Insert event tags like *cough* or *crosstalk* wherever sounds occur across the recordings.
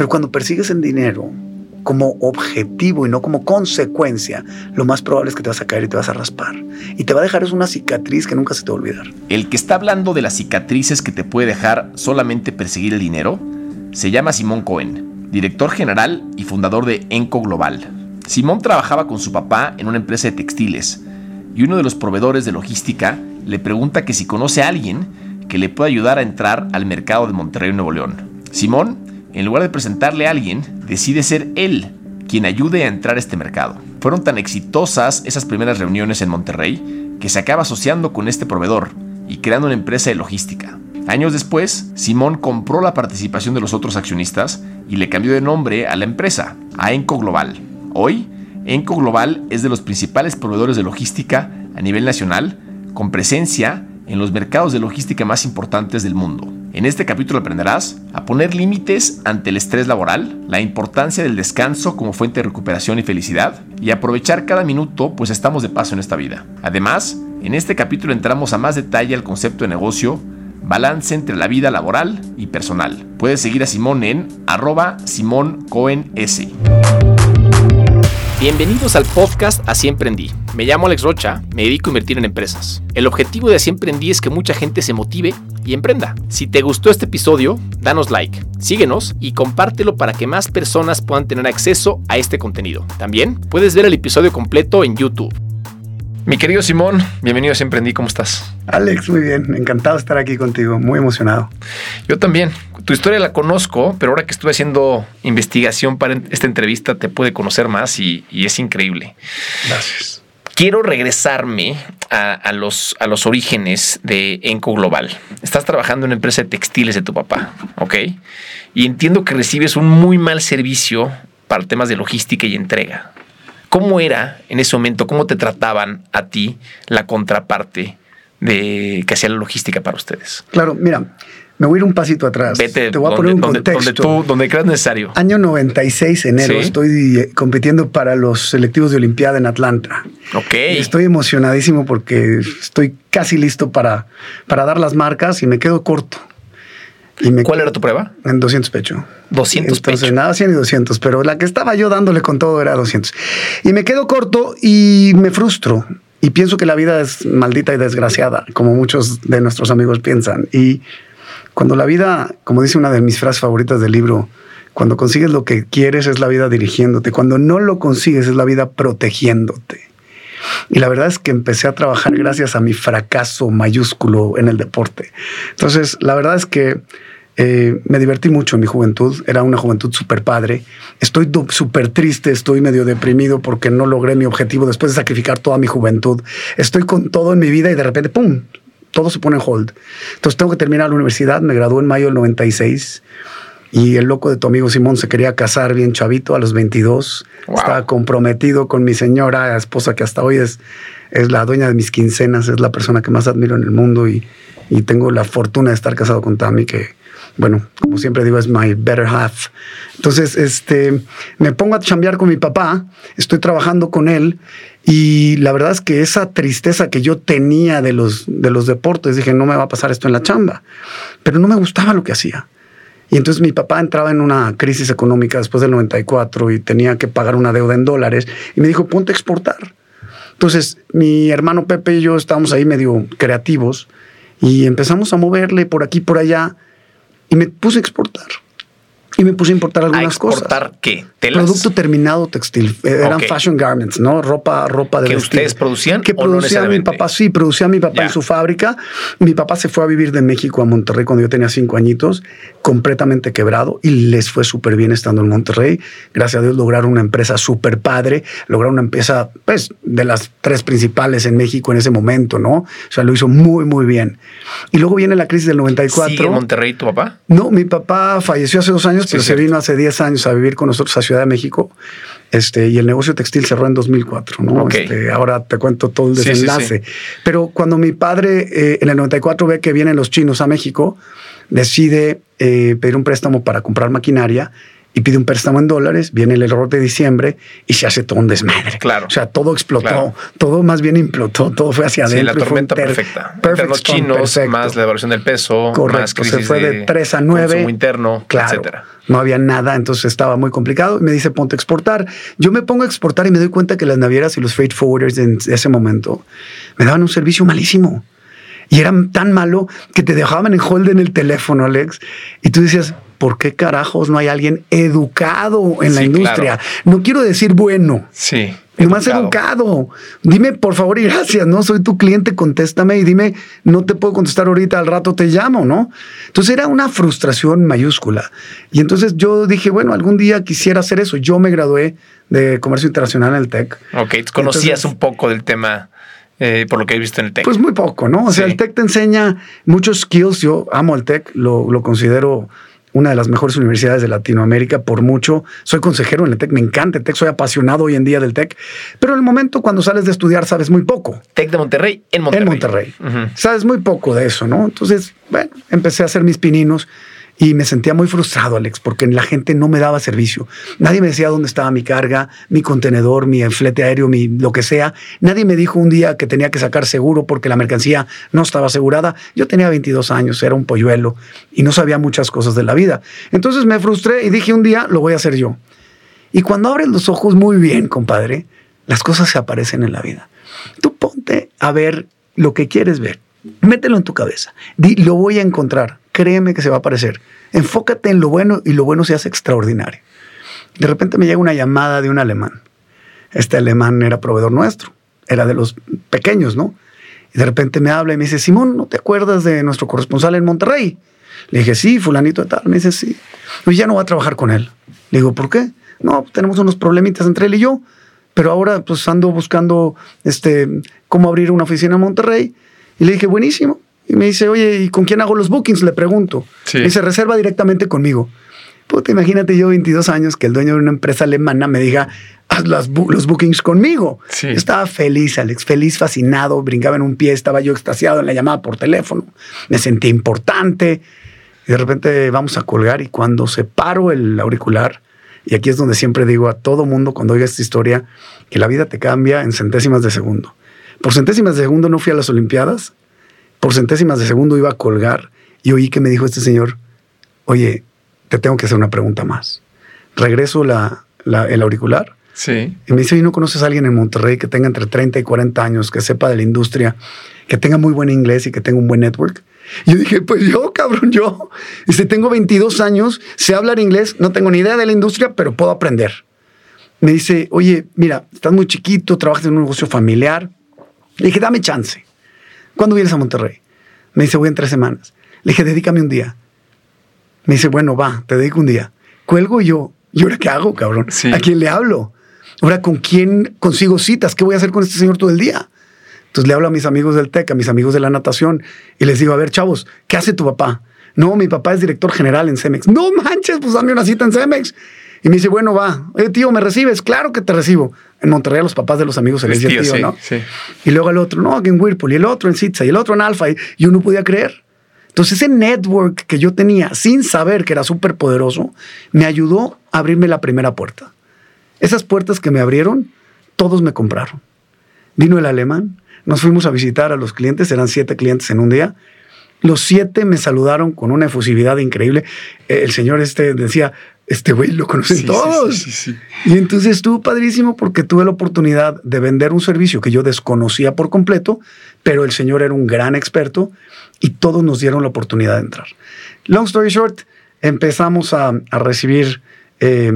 Pero cuando persigues el dinero como objetivo y no como consecuencia, lo más probable es que te vas a caer y te vas a raspar. Y te va a dejar es una cicatriz que nunca se te va a olvidar. El que está hablando de las cicatrices que te puede dejar solamente perseguir el dinero se llama Simón Cohen, director general y fundador de Enco Global. Simón trabajaba con su papá en una empresa de textiles y uno de los proveedores de logística le pregunta que si conoce a alguien que le pueda ayudar a entrar al mercado de Monterrey, Nuevo León. Simón, en lugar de presentarle a alguien, decide ser él quien ayude a entrar a este mercado. Fueron tan exitosas esas primeras reuniones en Monterrey que se acaba asociando con este proveedor y creando una empresa de logística. Años después, Simón compró la participación de los otros accionistas y le cambió de nombre a la empresa, a Enco Global. Hoy, Enco Global es de los principales proveedores de logística a nivel nacional, con presencia en los mercados de logística más importantes del mundo. En este capítulo aprenderás a poner límites ante el estrés laboral, la importancia del descanso como fuente de recuperación y felicidad, y aprovechar cada minuto pues estamos de paso en esta vida. Además, en este capítulo entramos a más detalle al concepto de negocio, balance entre la vida laboral y personal. Puedes seguir a Simón en arroba Simón Cohen S. Bienvenidos al podcast Así Emprendí. Me llamo Alex Rocha, me dedico a invertir en empresas. El objetivo de Así Emprendí es que mucha gente se motive y emprenda. Si te gustó este episodio, danos like, síguenos y compártelo para que más personas puedan tener acceso a este contenido. También puedes ver el episodio completo en YouTube. Mi querido Simón, bienvenido a Emprendí, ¿cómo estás? Alex, muy bien, encantado de estar aquí contigo, muy emocionado. Yo también, tu historia la conozco, pero ahora que estuve haciendo investigación para esta entrevista te pude conocer más y, es increíble. Gracias. Quiero regresarme a, los, a los orígenes de Enco Global. Estás trabajando en una empresa de textiles de tu papá, ¿ok? Y entiendo que recibes un muy mal servicio para temas de logística y entrega. ¿Cómo era en ese momento? ¿Cómo te trataban a ti la contraparte de que hacía la logística para ustedes? Claro, mira, me voy a ir un pasito atrás. Te voy a poner un contexto. Donde, tú, donde creas necesario. Año 96, enero, estoy eh, compitiendo para los selectivos de Olimpiada en Atlanta. Ok. estoy emocionadísimo porque estoy casi listo para, para dar las marcas y me quedo corto. Y ¿Cuál era tu prueba? En 200 pecho. 200 Entonces, pecho. nada, 100 y 200, pero la que estaba yo dándole con todo era 200. Y me quedo corto y me frustro. Y pienso que la vida es maldita y desgraciada, como muchos de nuestros amigos piensan. Y cuando la vida, como dice una de mis frases favoritas del libro, cuando consigues lo que quieres es la vida dirigiéndote, cuando no lo consigues es la vida protegiéndote. Y la verdad es que empecé a trabajar gracias a mi fracaso mayúsculo en el deporte. Entonces, la verdad es que eh, me divertí mucho en mi juventud, era una juventud súper padre. Estoy súper triste, estoy medio deprimido porque no logré mi objetivo después de sacrificar toda mi juventud. Estoy con todo en mi vida y de repente, ¡pum! todo se pone en hold. Entonces tengo que terminar la universidad, me gradué en mayo del 96 y el loco de tu amigo Simón se quería casar bien chavito a los 22. Estaba comprometido con mi señora, esposa que hasta hoy es, es la dueña de mis quincenas, es la persona que más admiro en el mundo y, y tengo la fortuna de estar casado con Tami, que bueno, como siempre digo, es my better half. Entonces, este, me pongo a chambear con mi papá, estoy trabajando con él y la verdad es que esa tristeza que yo tenía de los, de los deportes, dije, no me va a pasar esto en la chamba, pero no me gustaba lo que hacía. Y entonces mi papá entraba en una crisis económica después del 94 y tenía que pagar una deuda en dólares y me dijo, ponte a exportar. Entonces mi hermano Pepe y yo estábamos ahí medio creativos y empezamos a moverle por aquí, por allá y me puse a exportar. Y me puse a importar algunas ¿A exportar cosas. qué? Producto terminado textil. Eh, eran fashion garments, ¿no? Ropa, ropa de ¿Que vestir. ustedes producían? Que producía mi papá, sí, producía mi papá en su fábrica. Mi papá se fue a vivir de México a Monterrey cuando yo tenía cinco añitos, completamente quebrado, y les fue súper bien estando en Monterrey. Gracias a Dios lograron una empresa súper padre, lograron una empresa, pues, de las tres principales en México en ese momento, ¿no? O sea, lo hizo muy, muy bien. Y luego viene la crisis del 94. ¿Sigue en Monterrey tu papá? No, mi papá falleció hace dos años, pero se vino hace 10 años a vivir con nosotros a Ciudad de México. Este, y el negocio textil cerró en 2004, ¿no? Este, ahora te cuento todo el desenlace. Pero cuando mi padre eh, en el 94 ve que vienen los chinos a México, decide eh, pedir un préstamo para comprar maquinaria y pide un préstamo en dólares, viene el error de diciembre y se hace todo un desmadre. Claro. O sea, todo explotó, todo más bien implotó, todo fue hacia adentro. Sí, la tormenta perfecta. Los chinos, más la devaluación del peso, Correcto, más crisis se fue de, 3 a 9. interno, claro, etcétera. No había nada, entonces estaba muy complicado. Me dice, ponte a exportar. Yo me pongo a exportar y me doy cuenta que las navieras y los freight forwarders en ese momento me daban un servicio malísimo. Y era tan malo que te dejaban en hold en el teléfono, Alex. Y tú decías, ¿por qué carajos no hay alguien educado en la Sí, industria? claro. No quiero decir bueno. Sí. Nomás educado. Dime, por favor y gracias, ¿no? Soy tu cliente, contéstame y dime, no te puedo contestar ahorita, al rato te llamo, ¿no? Entonces era una frustración mayúscula. Y entonces yo dije, bueno, algún día quisiera hacer eso. Yo me gradué de Comercio Internacional en el TEC. Ok, conocías Entonces- un poco del tema eh, por lo que he visto en el TEC. Pues muy poco, ¿no? O sea, Sí. el TEC te enseña muchos skills. Yo amo el TEC, lo, lo considero una de las mejores universidades de Latinoamérica por mucho. Soy consejero en el TEC, me encanta el TEC, soy apasionado hoy en día del TEC. Pero en el momento cuando sales de estudiar sabes muy poco. TEC de Monterrey en Monterrey. En Monterrey. Sabes muy poco de eso, ¿no? Entonces, bueno, empecé a hacer mis pininos y me sentía muy frustrado, Alex, porque la gente no me daba servicio. Nadie me decía dónde estaba mi carga, mi contenedor, mi flete aéreo, mi lo que sea. Nadie me dijo un día que tenía que sacar seguro porque la mercancía no estaba asegurada. Yo tenía 22 años, era un polluelo y no sabía muchas cosas de la vida. Entonces me frustré y dije un día, lo voy a hacer yo. Y cuando abres los ojos muy bien, compadre, las cosas se aparecen en la vida. Tú ponte a ver lo que quieres ver. Mételo en tu cabeza. Di, lo voy a encontrar. Créeme que se va a aparecer. Enfócate en lo bueno y lo bueno se hace extraordinario. De repente me llega una llamada de un alemán. Este alemán era proveedor nuestro. Era de los pequeños, ¿no? Y de repente me habla y me dice, Simón, ¿no te acuerdas de nuestro corresponsal en Monterrey? Le dije, sí, fulanito de tal. Me dice, sí. Pues ya no voy a trabajar con él. Le digo, ¿por qué? No, tenemos unos problemitas entre él y yo. Pero ahora pues ando buscando este, cómo abrir una oficina en Monterrey. Y le dije, buenísimo. Y me dice, oye, ¿y con quién hago los bookings? Le pregunto. Sí. Me dice, reserva directamente conmigo. Puta, imagínate yo, 22 años, que el dueño de una empresa alemana me diga, haz las bu- los bookings conmigo. Sí. Yo estaba feliz, Alex, feliz, fascinado, brincaba en un pie, estaba yo extasiado en la llamada por teléfono, me sentí importante. Y de repente vamos a colgar y cuando separo el auricular, y aquí es donde siempre digo a todo mundo cuando oiga esta historia, que la vida te cambia en centésimas de segundo. Por centésimas de segundo no fui a las Olimpiadas, por centésimas de segundo iba a colgar y oí que me dijo este señor, oye, te tengo que hacer una pregunta más. Regreso la- la- el auricular Sí. y me dice, ¿y no conoces a alguien en Monterrey que tenga entre 30 y 40 años, que sepa de la industria, que tenga muy buen inglés y que tenga un buen network? Y yo dije, pues yo, cabrón, yo. Dice, tengo 22 años, sé hablar inglés, no tengo ni idea de la industria, pero puedo aprender. Me dice, oye, mira, estás muy chiquito, trabajas en un negocio familiar. Le dije, dame chance. ¿Cuándo vienes a Monterrey? Me dice, voy en tres semanas. Le dije, dedícame un día. Me dice, bueno, va, te dedico un día. Cuelgo yo, ¿y ahora qué hago, cabrón? Sí. ¿A quién le hablo? Ahora, ¿con quién consigo citas? ¿Qué voy a hacer con este señor todo el día? Entonces le hablo a mis amigos del TEC, a mis amigos de la natación, y les digo, a ver, chavos, ¿qué hace tu papá? No, mi papá es director general en Cemex. No manches, pues dame una cita en Cemex. Y me dice, bueno, va. Oye, tío, ¿me recibes? Claro que te recibo. En Monterrey a los papás de los amigos se les tíos, tío, sí, ¿no? sí. Y luego el otro, no, en Whirlpool, y el otro en Sitza, y el otro en Alfa, y, y uno podía creer. Entonces ese network que yo tenía sin saber que era súper poderoso, me ayudó a abrirme la primera puerta. Esas puertas que me abrieron, todos me compraron. Vino el alemán, nos fuimos a visitar a los clientes, eran siete clientes en un día. Los siete me saludaron con una efusividad increíble. Eh, El señor este decía, este güey lo conocen Sí, todos. sí, sí, sí. Y entonces estuvo padrísimo porque tuve la oportunidad de vender un servicio que yo desconocía por completo, pero el señor era un gran experto y todos nos dieron la oportunidad de entrar. Long story short, empezamos a, a recibir, eh,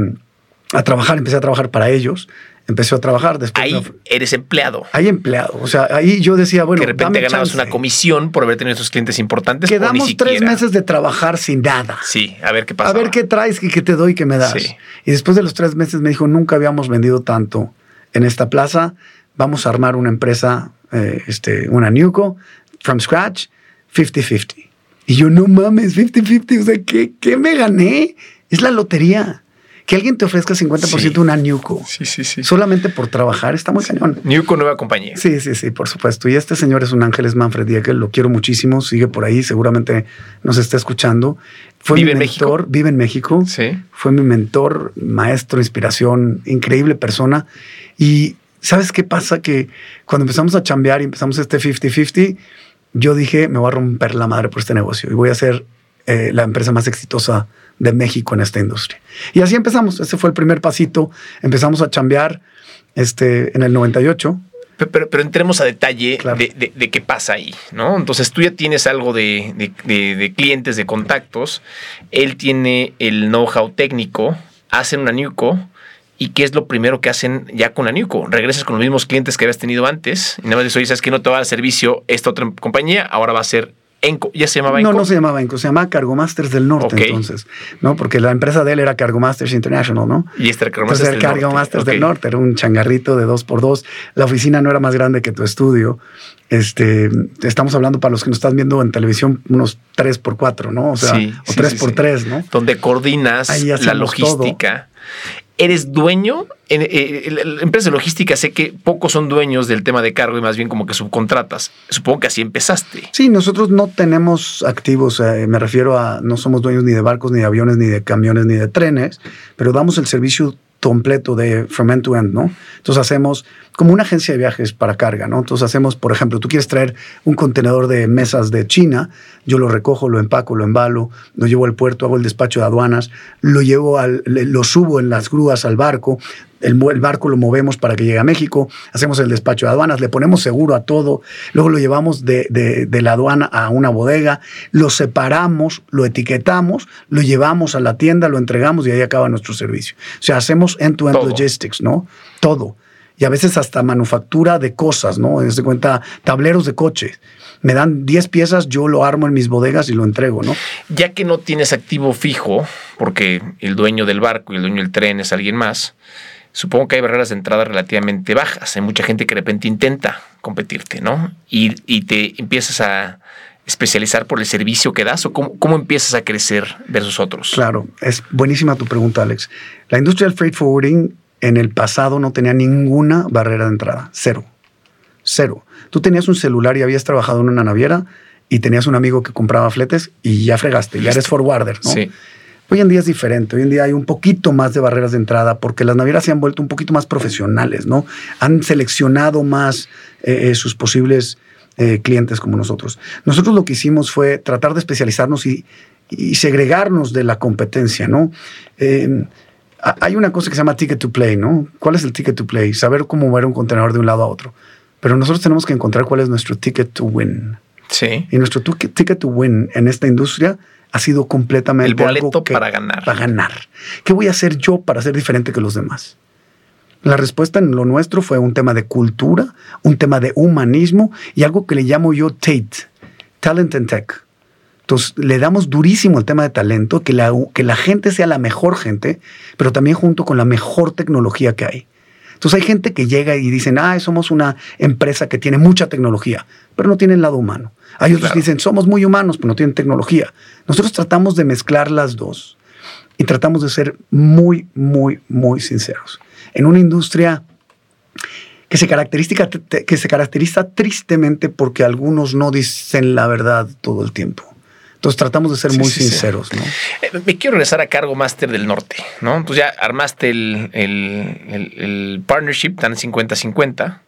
a trabajar, empecé a trabajar para ellos, empecé a trabajar después. Ahí me- eres empleado. hay empleado, o sea, ahí yo decía, bueno, que de repente dame ganabas chance. una comisión por haber tenido esos clientes importantes. ni Quedamos tres meses de trabajar sin nada. Sí, a ver qué pasa. A ver qué traes y qué te doy, qué me das. Sí. Y después de los tres meses me dijo, nunca habíamos vendido tanto en esta plaza. Vamos a armar una empresa, eh, este, una Newco, from scratch, 50-50. Y yo, no mames, 50-50. O sea, ¿qué, ¿qué me gané? Es la lotería. Que alguien te ofrezca 50% una Newco. Sí, sí, sí. Solamente por trabajar está muy cañón. Newco, nueva compañía. Sí, sí, sí, por supuesto. Y este señor es un ángel, es Manfred Diekel, lo quiero muchísimo, sigue por ahí, seguramente nos está escuchando. Fue ¿Vive mi en mentor, México? vive en México. Sí. Fue mi mentor, maestro, inspiración, increíble persona. Y ¿sabes qué pasa? Que cuando empezamos a chambear y empezamos este 50-50, yo dije, me voy a romper la madre por este negocio y voy a ser eh, la empresa más exitosa de México en esta industria. Y así empezamos. Ese fue el primer pasito. Empezamos a chambear este, en el 98. Pero, pero, pero entremos a detalle Claro. de, de- de qué pasa ahí, ¿no? Entonces tú ya tienes algo de, de- clientes, de contactos. Él tiene el know-how técnico, hacen una Newco. ¿Y qué es lo primero que hacen ya con la Newco? Regresas con los mismos clientes que habías tenido antes y nada más dices, oye, sabes que no te va a dar servicio esta otra compañía, ahora va a ser Enco. ¿Ya se llamaba Enco? No, no se llamaba Enco, se llamaba Cargo Masters del Norte entonces, ¿no? Porque la empresa de él era Cargo Masters International, ¿no? Y este era Entonces era Cargo Masters del Norte, era un changarrito de dos por dos. La oficina no era más grande que tu estudio. Este, estamos hablando para los que nos están viendo en televisión, unos tres por cuatro, ¿no? O sea, Sí, o sí, tres sí, por tres, ¿no? donde coordinas la logística. Eres dueño, en, eh, la- la empresa de logística sé que pocos son dueños del tema de cargo y más bien como que subcontratas. Supongo que así empezaste. Sí, nosotros no tenemos activos, eh, me refiero a no somos dueños ni de barcos, ni de aviones, ni de camiones, ni de trenes, pero damos el servicio completo de from end to end, ¿no? Entonces hacemos como una agencia de viajes para carga, ¿no? Entonces hacemos, por ejemplo, tú quieres traer un contenedor de mesas de China, yo lo recojo, lo empaco, lo embalo, lo llevo al puerto, hago el despacho de aduanas, lo llevo al, lo subo en las grúas al barco, el, barco lo movemos para que llegue a México, hacemos el despacho de aduanas, le ponemos seguro a todo, luego lo llevamos de, de- de la aduana a una bodega, lo separamos, lo etiquetamos, lo llevamos a la tienda, lo entregamos y ahí acaba nuestro servicio. O sea, hacemos end-to-end logistics, ¿no? Todo. Y a veces hasta manufactura de cosas, ¿no? Desde cuenta, tableros de coche. Me dan 10 piezas, yo lo armo en mis bodegas y lo entrego, ¿no? Ya que no tienes activo fijo, porque el dueño del barco y el dueño del tren es alguien más, supongo que hay barreras de entrada relativamente bajas. Hay mucha gente que de repente intenta competirte, ¿no? Y, y te empiezas a especializar por el servicio que das o cómo, cómo empiezas a crecer versus otros. Claro, es buenísima tu pregunta, Alex. La industria del freight forwarding en el pasado no tenía ninguna barrera de entrada, cero, cero. Tú tenías un celular y habías trabajado en una naviera y tenías un amigo que compraba fletes y ya fregaste, ya eres forwarder, ¿no? Sí. Hoy en día es diferente, hoy en día hay un poquito más de barreras de entrada porque las navieras se han vuelto un poquito más profesionales, ¿no? Han seleccionado más eh, eh, sus posibles eh, clientes como nosotros. Nosotros lo que hicimos fue tratar de especializarnos y, y segregarnos de la competencia, ¿no? Eh, ha- hay una cosa que se llama ticket to play, ¿no? ¿Cuál es el ticket to play? Saber cómo mover un contenedor de un lado a otro. Pero nosotros tenemos que encontrar cuál es nuestro ticket to win. Sí. Y nuestro ticket to win en esta industria ha sido completamente El boleto algo que- para ganar. Para ganar. ¿Qué voy a hacer yo para ser diferente que los demás? La respuesta en lo nuestro fue un tema de cultura, un tema de humanismo y algo que le llamo yo TATE, Talent and Tech. Entonces, le damos durísimo el tema de talento, que la, que la gente sea la mejor gente, pero también junto con la mejor tecnología que hay. Entonces, hay gente que llega y dicen, ah, somos una empresa que tiene mucha tecnología, pero no tiene el lado humano. Hay otros Claro. que dicen, somos muy humanos, pero no tienen tecnología. Nosotros tratamos de mezclar las dos y tratamos de ser muy, muy, muy sinceros. En una industria que se, caracteriza, que se caracteriza tristemente porque algunos no dicen la verdad todo el tiempo. Entonces tratamos de ser Sí, muy sí, sí. sinceros, ¿no? Eh, Me quiero regresar a Cargo Master del Norte, ¿no? Entonces ya armaste el, el- el- el partnership, tan 50-50.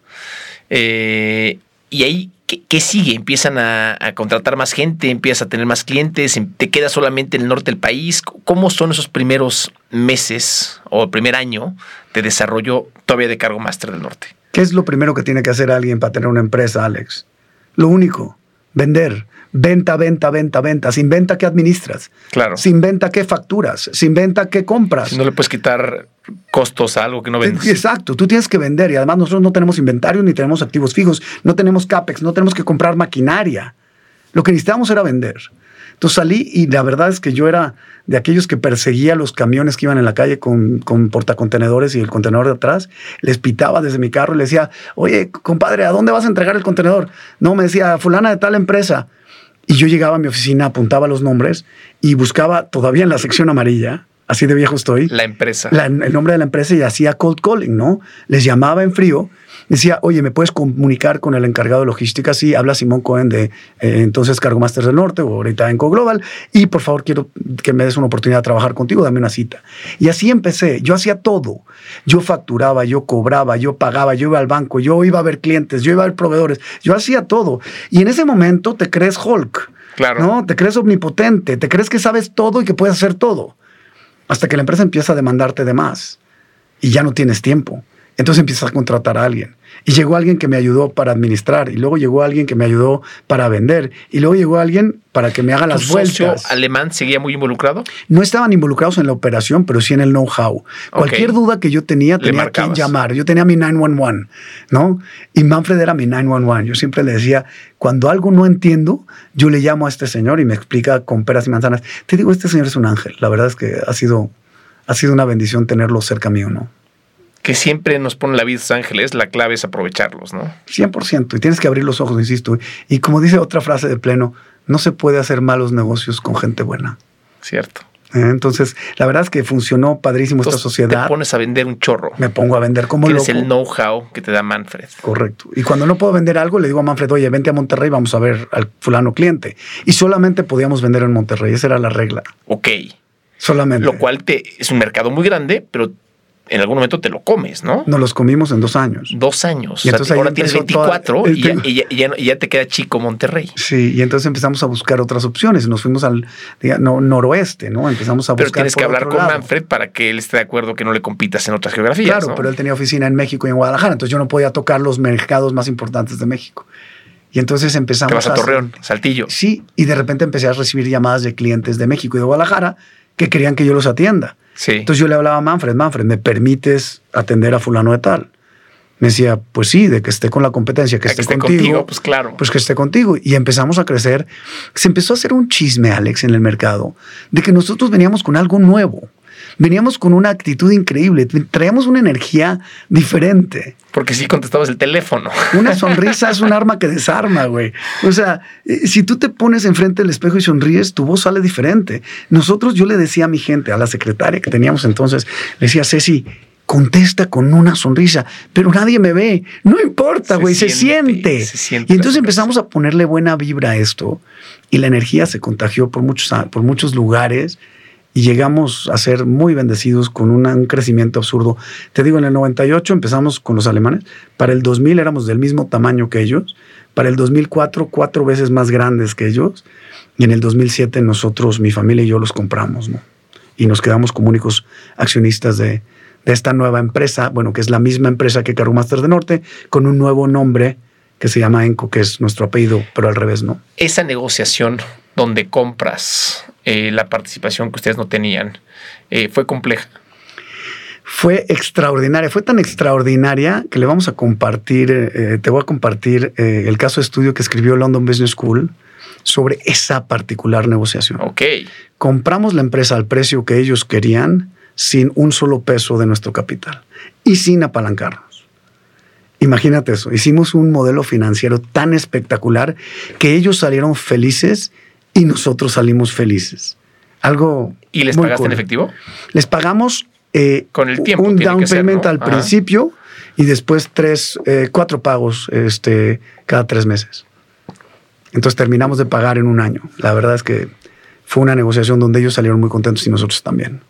eh, y ahí, ¿qué, qué sigue? Empiezan a, a contratar más gente, empiezas a tener más clientes, em- te queda solamente en el norte del país. ¿Cómo son esos primeros meses o el primer año de desarrollo todavía de Cargo Master del Norte? ¿Qué es lo primero que tiene que hacer alguien para tener una empresa, Alex? Lo único, vender. Venta, venta, venta, venta. Sin venta, ¿qué administras? Claro. Sin venta, ¿qué facturas? Sin venta, ¿qué compras? Si no le puedes quitar costos a algo que no vendes. Exacto, tú tienes que vender y además nosotros no tenemos inventario ni tenemos activos fijos, no tenemos CAPEX, no tenemos que comprar maquinaria. Lo que necesitábamos era vender. Entonces salí y la verdad es que yo era de aquellos que perseguía los camiones que iban en la calle con, con portacontenedores y el contenedor de atrás. Les pitaba desde mi carro y les decía, oye, compadre, ¿a dónde vas a entregar el contenedor? No, me decía, fulana de tal empresa. Y yo llegaba a mi oficina, apuntaba los nombres y buscaba todavía en la sección amarilla así de viejo estoy. La empresa. el nombre de la empresa y hacía cold calling, ¿no? Les llamaba en frío decía, oye, ¿me puedes comunicar con el encargado de logística? Sí, habla Simón Cohen de eh, entonces Cargo Masters del Norte o ahorita en Global y por favor quiero que me des una oportunidad de trabajar contigo, dame una cita. Y así empecé, yo hacía todo. Yo facturaba, yo cobraba, yo pagaba, yo iba al banco, yo iba a ver clientes, yo iba a ver proveedores, yo hacía todo. Y en ese momento te crees Hulk. Claro. ¿no? Te crees omnipotente, te crees que sabes todo y que puedes hacer todo. Hasta que la empresa empieza a demandarte de más y ya no tienes tiempo. Entonces empiezas a contratar a alguien. Y llegó alguien que me ayudó para administrar, y luego llegó alguien que me ayudó para vender, y luego llegó alguien para que me haga las vueltas. alemán seguía muy involucrado? No estaban involucrados en la operación, pero sí en el know-how. Cualquier duda que yo tenía, tenía a quien llamar. Yo tenía mi 911, ¿no? Y Manfred era mi 911. Yo siempre le decía, cuando algo no entiendo, yo le llamo a este señor y me explica con peras y manzanas. Te digo, este señor es un ángel. La verdad es que ha sido, ha sido una bendición tenerlo cerca mío, ¿no? Que siempre nos pone la vida a ángeles, la clave es aprovecharlos, ¿no? 100%, y tienes que abrir los ojos, insisto. Y como dice otra frase de pleno, no se puede hacer malos negocios con gente buena. Cierto. ¿Eh? Entonces, la verdad es que funcionó padrísimo esta sociedad. Te pones a vender un chorro. Me pongo a vender como loco. Es el know-how que te da Manfred. Correcto. Y cuando no puedo vender algo, le digo a Manfred, oye, vente a Monterrey, vamos a ver al fulano cliente. Y solamente podíamos vender en Monterrey. Esa era la regla. Ok. Solamente. Lo cual te, es un mercado muy grande, pero en algún momento te lo comes, ¿no? Nos los comimos en dos años. Dos años. Y entonces ahora tienes 24 y, ya, te queda chico Monterrey. Sí, y entonces empezamos a buscar otras opciones. Nos fuimos al noroeste, ¿no? Empezamos a buscar. Pero tienes que hablar con Manfred para que él esté de acuerdo que no le compitas en otras geografías. Claro, pero él tenía oficina en México y en Guadalajara, entonces yo no podía tocar los mercados más importantes de México. Y entonces empezamos. Te vas a, Torreón, Saltillo. Sí, y de repente empecé a recibir llamadas de clientes de México y de Guadalajara que querían que yo los atienda. Entonces yo le hablaba a Manfred, Manfred, ¿me permites atender a fulano de tal? Me decía, pues sí, de que esté con la competencia, que, esté, contigo, Pues claro. Pues que esté contigo. Y empezamos a crecer. Se empezó a hacer un chisme, Alex, en el mercado, de que nosotros veníamos con algo nuevo veníamos con una actitud increíble, traíamos una energía diferente. Porque sí contestabas el teléfono. *laughs* Una sonrisa es un arma que desarma, güey. O sea, eh, si tú te pones enfrente del espejo y sonríes, tu voz sale diferente. Nosotros, yo le decía a mi gente, a la secretaria que teníamos entonces, le decía, Ceci, contesta con una sonrisa, pero nadie me ve. No importa, güey, se, siente. y entonces empezamos a ponerle buena vibra a esto y la energía se contagió por muchos, por muchos lugares y llegamos a ser muy bendecidos con un crecimiento absurdo. Te digo, en el 98 empezamos con los alemanes, para el 2000 éramos del mismo tamaño que ellos, para el 2004 cuatro veces más grandes que ellos, y en el 2007 nosotros, mi familia y yo los compramos, ¿no? Y nos quedamos como únicos accionistas de, de esta nueva empresa, bueno, que es la misma empresa que Cargo Master de Norte, con un nuevo nombre que se llama Enco, que es nuestro apellido, pero al revés, ¿no? Esa negociación donde compras eh, la participación que ustedes no tenían, eh, fue compleja. Fue extraordinaria, fue tan extraordinaria que le vamos a compartir, eh, te voy a compartir el caso de estudio que escribió London Business School sobre esa particular negociación. Ok. Compramos la empresa al precio que ellos querían sin un solo peso de nuestro capital y sin apalancarnos. Imagínate eso, hicimos un modelo financiero tan espectacular que ellos salieron felices y nosotros salimos felices. Algo. ¿Y les pagaste en efectivo? Les pagamos eh, con el tiempo. Un down payment al principio y después tres, eh, cuatro pagos este, cada tres meses. Entonces terminamos de pagar en un año. La verdad es que fue una negociación donde ellos salieron muy contentos y nosotros también.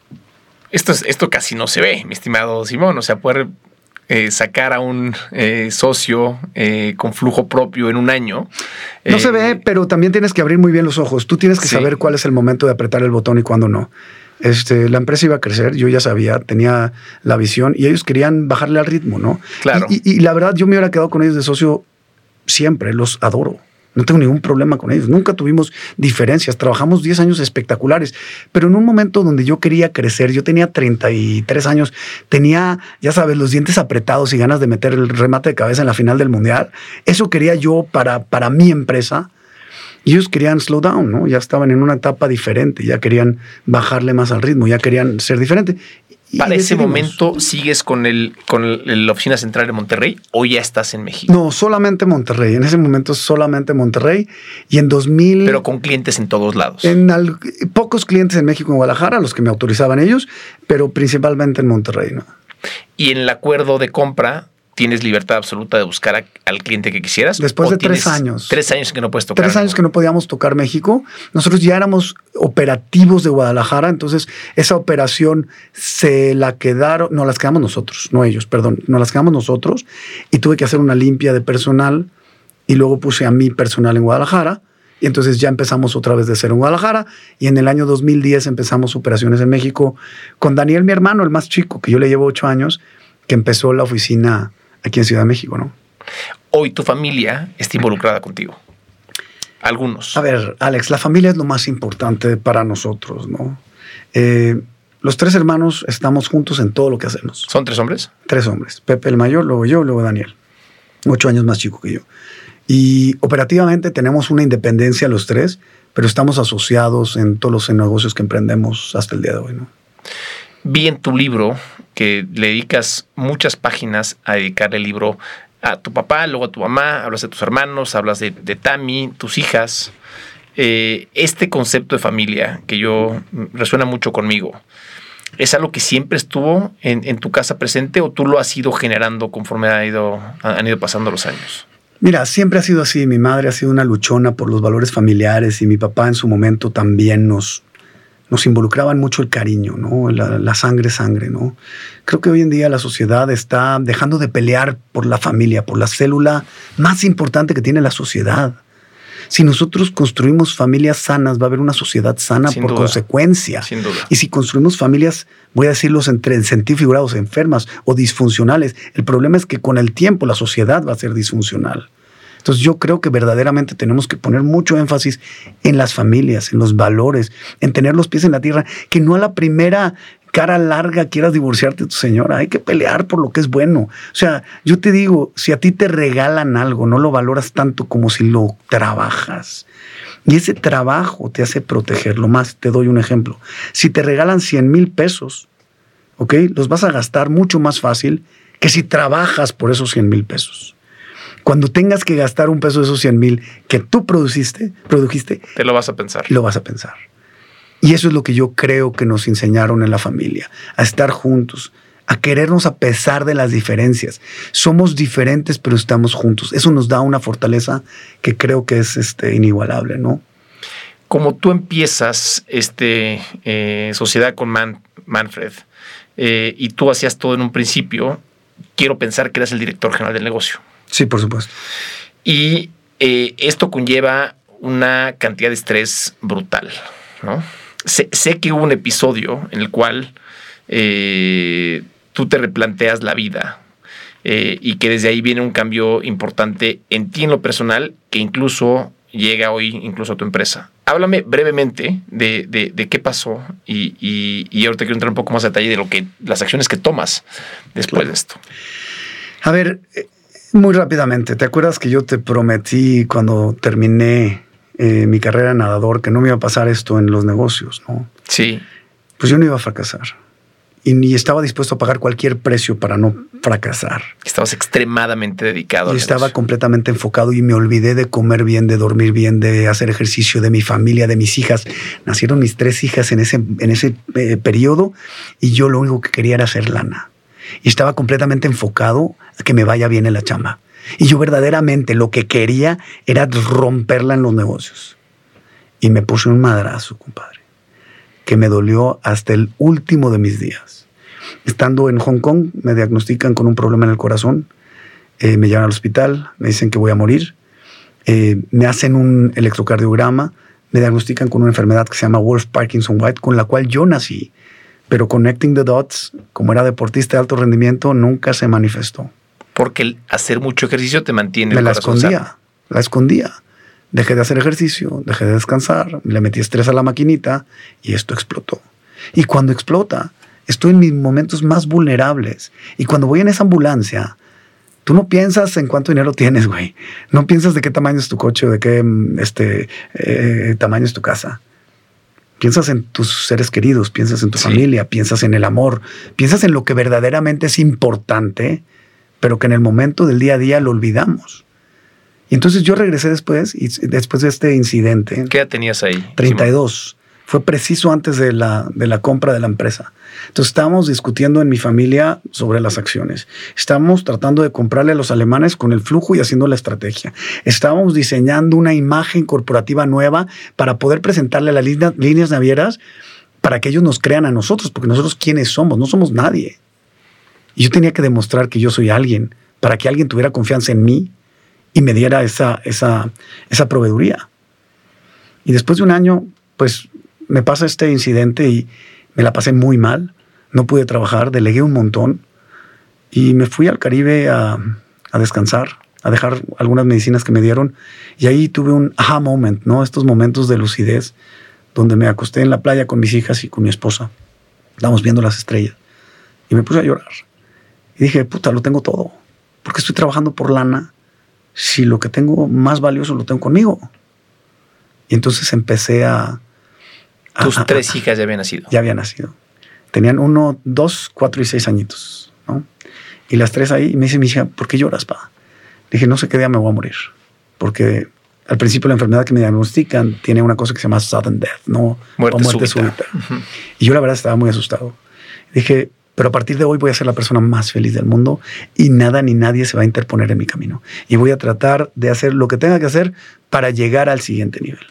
Esto, es, esto casi no se ve, mi estimado Simón. O sea, poder eh, sacar a un eh, socio eh, con flujo propio en un año. No se ve, pero también tienes que abrir muy bien los ojos. Tú tienes que saber cuál es el momento de apretar el botón y cuándo no. Este, la empresa iba a crecer, yo ya sabía, tenía la visión y ellos querían bajarle al ritmo, ¿no? Claro. y la verdad, yo me hubiera quedado con ellos de socio siempre, los adoro. No tengo ningún problema con ellos. Nunca tuvimos diferencias. Trabajamos 10 años espectaculares. Pero en un momento donde yo quería crecer, yo tenía 33 años, tenía, ya sabes, los dientes apretados y ganas de meter el remate de cabeza en la final del mundial. Eso quería yo para, para mi empresa. Y ellos querían slow down, ¿no? Ya estaban en una etapa diferente, ya querían bajarle más al ritmo, ya querían ser diferente. Para ese momento, ¿sigues con, el, con la oficina central de Monterrey o ya estás en México? No, solamente Monterrey. En ese momento solamente Monterrey. Y en 2000... Pero con clientes en todos lados. En pocos clientes en México, en Guadalajara, los que me autorizaban ellos, pero principalmente en Monterrey. ¿no? Y en el acuerdo de compra, tienes libertad absoluta de buscar al cliente que quisieras. Después de tres años. Tres años que no puedes tocar. Tres años que no podíamos tocar México. Nosotros ya éramos operativos de Guadalajara, entonces esa operación se la quedaron, no las quedamos nosotros, no ellos, perdón, no las quedamos nosotros y tuve que hacer una limpia de personal y luego puse a mi personal en Guadalajara. Y entonces ya empezamos otra vez de cero en Guadalajara y en el año 2010 empezamos operaciones en México con Daniel, mi hermano, el más chico, que yo le llevo ocho años, que empezó la oficina aquí en Ciudad de México, ¿no? Hoy tu familia está involucrada contigo. Algunos. A ver, Alex, la familia es lo más importante para nosotros, ¿no? Eh, los tres hermanos estamos juntos en todo lo que hacemos. ¿Son tres hombres? Tres hombres. Pepe el mayor, luego yo, luego Daniel. Ocho años más chico que yo. Y operativamente tenemos una independencia los tres, pero estamos asociados en todos los negocios que emprendemos hasta el día de hoy, ¿no? Vi en tu libro que le dedicas muchas páginas a dedicar el libro a tu papá, luego a tu mamá, hablas de tus hermanos, hablas de, de Tami, tus hijas. Eh, este concepto de familia que yo mm, resuena mucho conmigo, ¿es algo que siempre estuvo en, tu casa presente o tú lo has ido generando conforme ha ido, han ido pasando los años? Mira, siempre ha sido así. Mi madre ha sido una luchona por los valores familiares y mi papá en su momento también nos, nos involucraban mucho el cariño, ¿no? La, sangre, sangre, ¿no? Creo que hoy en día la sociedad está dejando de pelear por la familia, por la célula más importante que tiene la sociedad. Si nosotros construimos familias sanas, va a haber una sociedad sana por consecuencia. Sin duda. Y si construimos familias, voy a decirlos entre en sentido figurados, enfermas o disfuncionales, el problema es que con el tiempo la sociedad va a ser disfuncional. Entonces yo creo que verdaderamente tenemos que poner mucho énfasis en las familias, en los valores, en tener los pies en la tierra, que no a la primera cara larga quieras divorciarte de tu señora. Hay que pelear por lo que es bueno. O sea, yo te digo, si a ti te regalan algo, no lo valoras tanto como si lo trabajas. Y ese trabajo te hace protegerlo más. Te doy un ejemplo. Si te regalan 100 mil pesos, ¿ok? Los vas a gastar mucho más fácil que si trabajas por esos 100 mil pesos. Cuando tengas que gastar un peso de esos 100 mil que tú produciste, produjiste, te lo vas a pensar. Lo vas a pensar. Y eso es lo que yo creo que nos enseñaron en la familia, a estar juntos, a querernos a pesar de las diferencias. Somos diferentes, pero estamos juntos. Eso nos da una fortaleza que creo que es este, inigualable, ¿no? Como tú empiezas este, eh, Sociedad con Manfred eh, y tú hacías todo en un principio, quiero pensar que eras el director general del negocio. Sí, por supuesto. Y eh, esto conlleva una cantidad de estrés brutal, ¿no? Sé, que hubo un episodio en el cual eh, tú te replanteas la vida eh, y que desde ahí viene un cambio importante en ti en lo personal que incluso llega hoy incluso a tu empresa. Háblame brevemente de, qué pasó y, y, ahorita quiero entrar un poco más a detalle de lo que las acciones que tomas después de esto. A ver, muy rápidamente, ¿te acuerdas que yo te prometí cuando terminé eh, mi carrera de nadador que no me iba a pasar esto en los negocios, ¿no? Sí. Pues yo no iba a fracasar. Y ni estaba dispuesto a pagar cualquier precio para no fracasar. Estabas extremadamente dedicado. Yo estaba completamente enfocado y me olvidé de comer bien, de dormir bien, de hacer ejercicio, de mi familia, de mis hijas. Nacieron mis tres hijas en ese, en ese eh, periodo y yo lo único que quería era hacer lana y estaba completamente enfocado que me vaya bien en la chamba. Y yo verdaderamente lo que quería era romperla en los negocios. Y me puse un madrazo, compadre, que me dolió hasta el último de mis días. Estando en Hong Kong, me diagnostican con un problema en el corazón, eh, me llevan al hospital, me dicen que voy a morir, eh, me hacen un electrocardiograma, me diagnostican con una enfermedad que se llama Wolf Parkinson White, con la cual yo nací pero Connecting the Dots, como era deportista de alto rendimiento, nunca se manifestó. Porque el hacer mucho ejercicio te mantiene. Me la escondía, la escondía. Dejé de hacer ejercicio, dejé de descansar, le metí estrés a la maquinita y esto explotó. Y cuando explota, estoy en mis momentos más vulnerables. Y cuando voy en esa ambulancia, tú no piensas en cuánto dinero tienes, güey. No piensas de qué tamaño es tu coche o de qué mm, este, eh, tamaño es tu casa Piensas en tus seres queridos, piensas en tu familia, piensas en el amor, piensas en lo que verdaderamente es importante, pero que en el momento del día a día lo olvidamos. Y entonces yo regresé después, y después de este incidente. ¿Qué edad tenías ahí? 32. Fue preciso antes de la, de la compra de la empresa. Entonces estábamos discutiendo en mi familia sobre las acciones. Estábamos tratando de comprarle a los alemanes con el flujo y haciendo la estrategia. Estábamos diseñando una imagen corporativa nueva para poder presentarle a las líneas navieras para que ellos nos crean a nosotros, porque nosotros quiénes somos, no somos nadie. Y yo tenía que demostrar que yo soy alguien, para que alguien tuviera confianza en mí y me diera esa, esa, esa proveeduría. Y después de un año, pues me pasa este incidente y me la pasé muy mal. No pude trabajar, delegué un montón y me fui al Caribe a, a descansar, a dejar algunas medicinas que me dieron. Y ahí tuve un aha moment, ¿no? Estos momentos de lucidez donde me acosté en la playa con mis hijas y con mi esposa. Estábamos viendo las estrellas y me puse a llorar. Y dije, puta, lo tengo todo. porque estoy trabajando por lana si lo que tengo más valioso lo tengo conmigo? Y entonces empecé a... Tus tres hijas ya habían nacido. Ya habían nacido. Tenían uno, dos, cuatro y seis añitos. ¿no? Y las tres ahí, y me dice mi hija, ¿por qué lloras, pa? dije, no sé qué día me voy a morir. Porque al principio la enfermedad que me diagnostican tiene una cosa que se llama sudden death, ¿no? Muerte, muerte súbita. Y yo la verdad estaba muy asustado. Dije, pero a partir de hoy voy a ser la persona más feliz del mundo y nada ni nadie se va a interponer en mi camino. Y voy a tratar de hacer lo que tenga que hacer para llegar al siguiente nivel.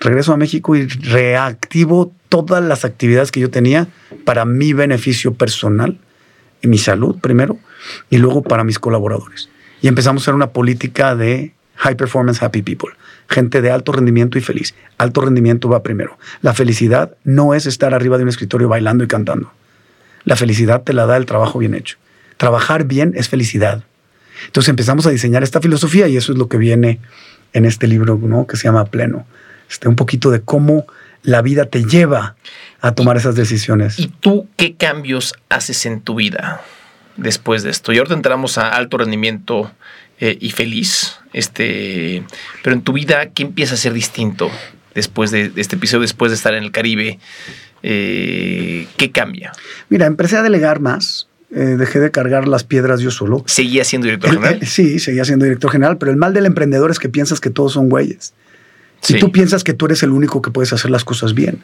Regreso a México y reactivo todas las actividades que yo tenía para mi beneficio personal y mi salud primero y luego para mis colaboradores. Y empezamos a hacer una política de high performance happy people, gente de alto rendimiento y feliz. Alto rendimiento va primero. La felicidad no es estar arriba de un escritorio bailando y cantando. La felicidad te la da el trabajo bien hecho. Trabajar bien es felicidad. Entonces empezamos a diseñar esta filosofía y eso es lo que viene en este libro ¿no? que se llama Pleno. Este, un poquito de cómo la vida te lleva a tomar esas decisiones. ¿Y tú qué cambios haces en tu vida después de esto? Y ahora entramos a alto rendimiento eh, y feliz, este, pero en tu vida, ¿qué empieza a ser distinto después de, de este episodio, después de estar en el Caribe? Eh, ¿qué cambia? Mira, empecé a delegar más. Eh, dejé de cargar las piedras yo solo. ¿Seguía siendo director general? sí, seguía siendo director general, pero el mal del emprendedor es que piensas que todos son güeyes. Si tú piensas que tú eres el único que puedes hacer las cosas bien.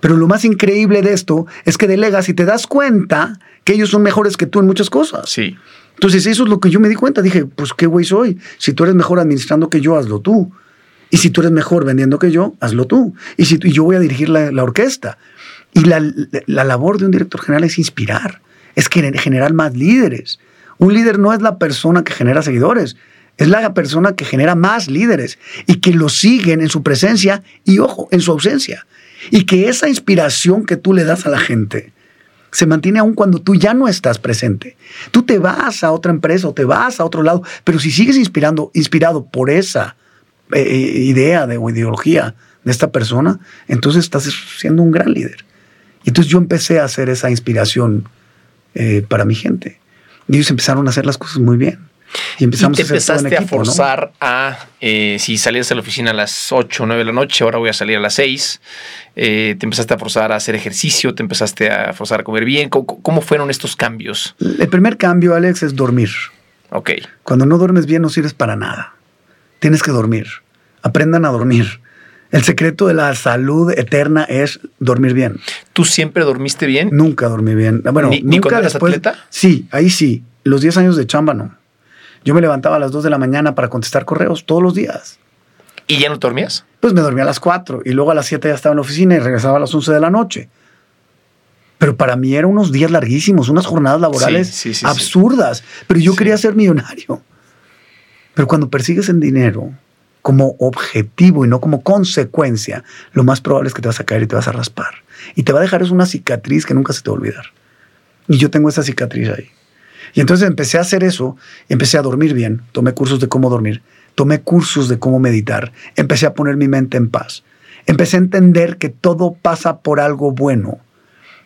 Pero lo más increíble de esto es que delegas y te das cuenta que ellos son mejores que tú en muchas cosas. Sí. Entonces eso es lo que yo me di cuenta. Dije, pues qué güey soy. Si tú eres mejor administrando que yo, hazlo tú. Y si tú eres mejor vendiendo que yo, hazlo tú. Y si y yo voy a dirigir la orquesta. Y la, labor de un director general es inspirar, es generar más líderes. Un líder no es la persona que genera seguidores, es la persona que genera más líderes y que lo siguen en su presencia y, ojo, en su ausencia. Y que esa inspiración que tú le das a la gente se mantiene aún cuando tú ya no estás presente. Tú te vas a otra empresa o te vas a otro lado, pero si sigues inspirando, inspirado por esa eh, eh, idea de, o ideología de esta persona, entonces estás siendo un gran líder. Entonces yo empecé a hacer esa inspiración eh, para mi gente. Y ellos empezaron a hacer las cosas muy bien. Y empezamos te a empezaste a forzar a, eh, si salías a la oficina a las 8 o 9 de la noche, ahora voy a salir a las 6. Eh, te empezaste a forzar a hacer ejercicio, te empezaste a forzar a comer bien. ¿Cómo, fueron estos cambios? El primer cambio, Alex, es dormir. Ok. Cuando no duermes bien no sirves para nada. Tienes que dormir. Aprendan a dormir. El secreto de la salud eterna es dormir bien. ¿Tú siempre dormiste bien? Nunca dormí bien. Bueno, ¿Ni, nunca cuando eras atleta? Sí, ahí sí. Los 10 años de chamba no. Yo me levantaba a las 2 de la mañana para contestar correos todos los días. ¿Y ya no dormías? Pues me dormía a las 4 y luego a las 7 ya estaba en la oficina y regresaba a las 11 de la noche. Pero para mí eran unos días larguísimos, unas jornadas laborales absurdas. Pero yo quería ser millonario. Pero cuando persigues el dinero, como objetivo y no como consecuencia, lo más probable es que te vas a caer y te vas a raspar. Y te va a dejar es una cicatriz que nunca se te va a olvidar. Y yo tengo esa cicatriz ahí. Y entonces empecé a hacer eso, empecé a dormir bien, tomé cursos de cómo dormir, tomé cursos de cómo meditar, empecé a poner mi mente en paz, empecé a entender que todo pasa por algo bueno,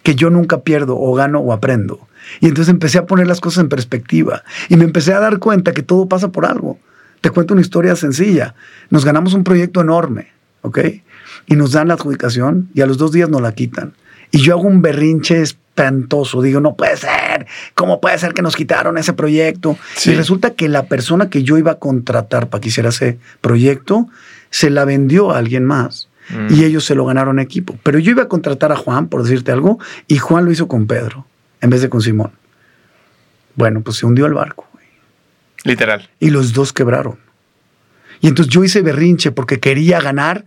que yo nunca pierdo o gano o aprendo. Y entonces empecé a poner las cosas en perspectiva y me empecé a dar cuenta que todo pasa por algo. Te cuento una historia sencilla. Nos ganamos un proyecto enorme, ¿ok? y nos dan la adjudicación y a los dos días nos la quitan. Y yo hago un berrinche espantoso. Digo, no puede ser. ¿Cómo puede ser que nos quitaron ese proyecto? Y resulta que la persona que yo iba a contratar para que hiciera ese proyecto se la vendió a alguien más. Y mm. ellos se lo ganaron equipo. Pero yo iba a contratar a Juan, por decirte algo, y Juan lo hizo con Pedro, en vez de con Simón. Bueno, pues se hundió el barco. Literal. Y los dos quebraron. Y entonces yo hice berrinche porque quería ganar,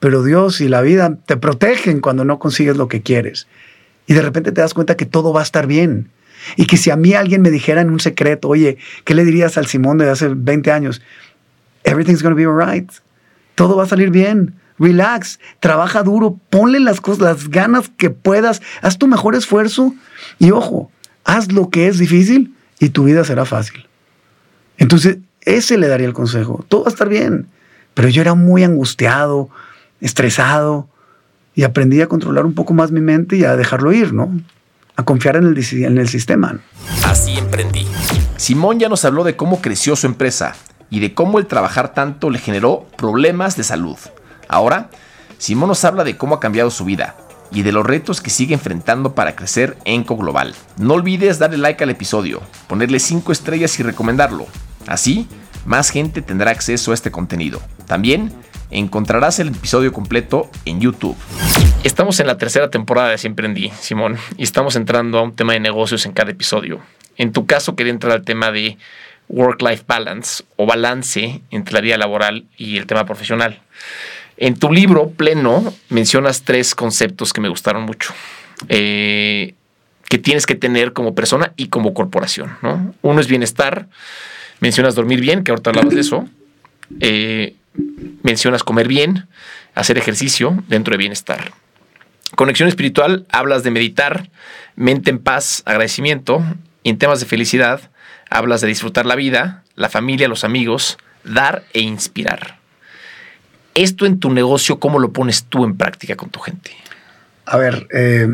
pero Dios y la vida te protegen cuando no consigues lo que quieres. Y de repente te das cuenta que todo va a estar bien. Y que si a mí alguien me dijera en un secreto, oye, ¿qué le dirías al Simón de hace 20 años? Everything's going to be alright. Todo va a salir bien. Relax, trabaja duro, ponle las cosas, las ganas que puedas, haz tu mejor esfuerzo y ojo, haz lo que es difícil y tu vida será fácil. Entonces, ese le daría el consejo. Todo va a estar bien. Pero yo era muy angustiado, estresado, y aprendí a controlar un poco más mi mente y a dejarlo ir, ¿no? A confiar en el, sistema. Así emprendí. Simón ya nos habló de cómo creció su empresa y de cómo el trabajar tanto le generó problemas de salud. Ahora, Simón nos habla de cómo ha cambiado su vida y de los retos que sigue enfrentando para crecer Enco Global. No olvides darle like al episodio, ponerle 5 estrellas y recomendarlo. Así, más gente tendrá acceso a este contenido. También encontrarás el episodio completo en YouTube. Estamos en la tercera temporada de Siempre en Simón, y estamos entrando a un tema de negocios en cada episodio. En tu caso, quería entrar al tema de work-life balance o balance entre la vida laboral y el tema profesional. En tu libro pleno mencionas tres conceptos que me gustaron mucho. Eh, que tienes que tener como persona y como corporación. ¿no? Uno es bienestar, mencionas dormir bien, que ahorita hablamos de eso. Eh, mencionas comer bien, hacer ejercicio dentro de bienestar. Conexión espiritual, hablas de meditar, mente en paz, agradecimiento. Y en temas de felicidad, hablas de disfrutar la vida, la familia, los amigos, dar e inspirar. Esto en tu negocio, ¿cómo lo pones tú en práctica con tu gente? A ver, eh,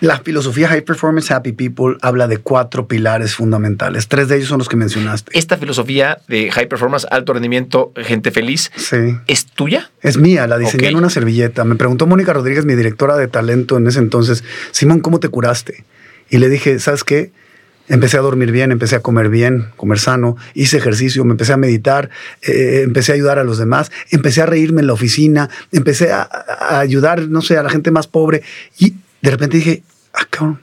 la filosofía High Performance Happy People habla de cuatro pilares fundamentales. Tres de ellos son los que mencionaste. Esta filosofía de High Performance, alto rendimiento, gente feliz, ¿es tuya? Es mía, la diseñé en una servilleta. Me preguntó Mónica Rodríguez, mi directora de talento en ese entonces, Simón, ¿cómo te curaste? Y le dije, ¿sabes qué? Empecé a dormir bien, empecé a comer bien, comer sano, hice ejercicio, me empecé a meditar, eh, empecé a ayudar a los demás, empecé a reírme en la oficina, empecé a, a ayudar, no sé, a la gente más pobre. Y de repente dije, ah, cabrón,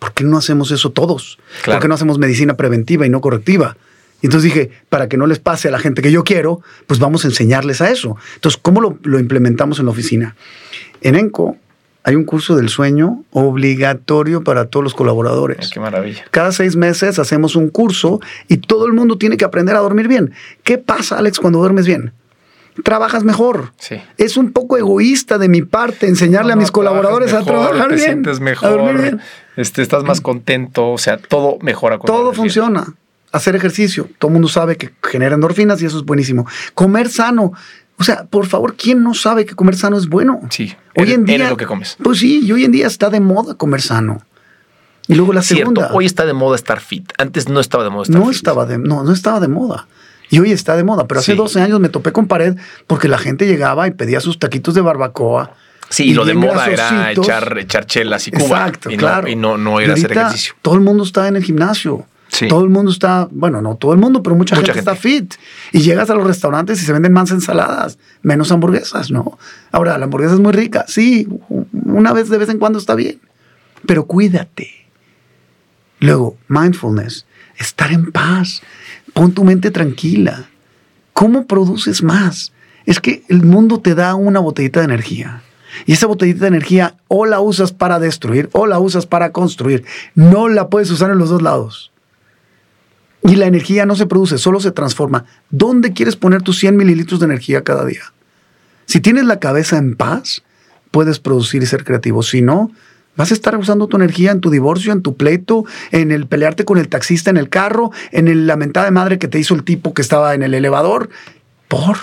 ¿por qué no hacemos eso todos? ¿Por qué no hacemos medicina preventiva y no correctiva? Y entonces dije, para que no les pase a la gente que yo quiero, pues vamos a enseñarles a eso. Entonces, ¿cómo lo, implementamos en la oficina? En ENCO hay un curso del sueño obligatorio para todos los colaboradores. qué maravilla. Cada seis meses hacemos un curso y todo el mundo tiene que aprender a dormir bien. ¿Qué pasa, Alex, cuando duermes bien? trabajas mejor. Sí. Es un poco egoísta de mi parte enseñarle a mis colaboradores a trabajar te bien. Sientes mejor, Este, estás más contento, o sea, todo mejora. Todo funciona. Hacer ejercicio, todo el mundo sabe que genera endorfinas y eso es buenísimo. Comer sano. O sea, por favor, ¿quién no sabe que comer sano es bueno? Sí. Hoy en día. lo que comes. Pues sí, y hoy en día está de moda comer sano. Y luego la segunda. hoy está de moda estar fit. Antes no estaba de moda estar no fit. Estaba de, no, no estaba de moda. Y hoy está de moda, pero hace 12 años me topé con pared porque la gente llegaba y pedía sus taquitos de barbacoa. Sí, y lo de moda era echar, echar chelas y cuba. Exacto, y claro. No, y no, no era hacer ejercicio. Todo el mundo está en el gimnasio. Sí. Todo el mundo está, bueno, no todo el mundo, pero mucha, gente, está fit. Y llegas a los restaurantes y se venden más ensaladas, menos hamburguesas, ¿no? Ahora, la hamburguesa es muy rica, sí, una vez de vez en cuando está bien, pero cuídate. Luego, mindfulness, estar en paz. Pon tu mente tranquila. ¿Cómo produces más? Es que el mundo te da una botellita de energía. Y esa botellita de energía o la usas para destruir o la usas para construir. No la puedes usar en los dos lados. Y la energía no se produce, solo se transforma. ¿Dónde quieres poner tus 100 mililitros de energía cada día? Si tienes la cabeza en paz, puedes producir y ser creativo. Si no, Vas a estar usando tu energía en tu divorcio, en tu pleito, en el pelearte con el taxista en el carro, en el lamentada madre que te hizo el tipo que estaba en el elevador. Por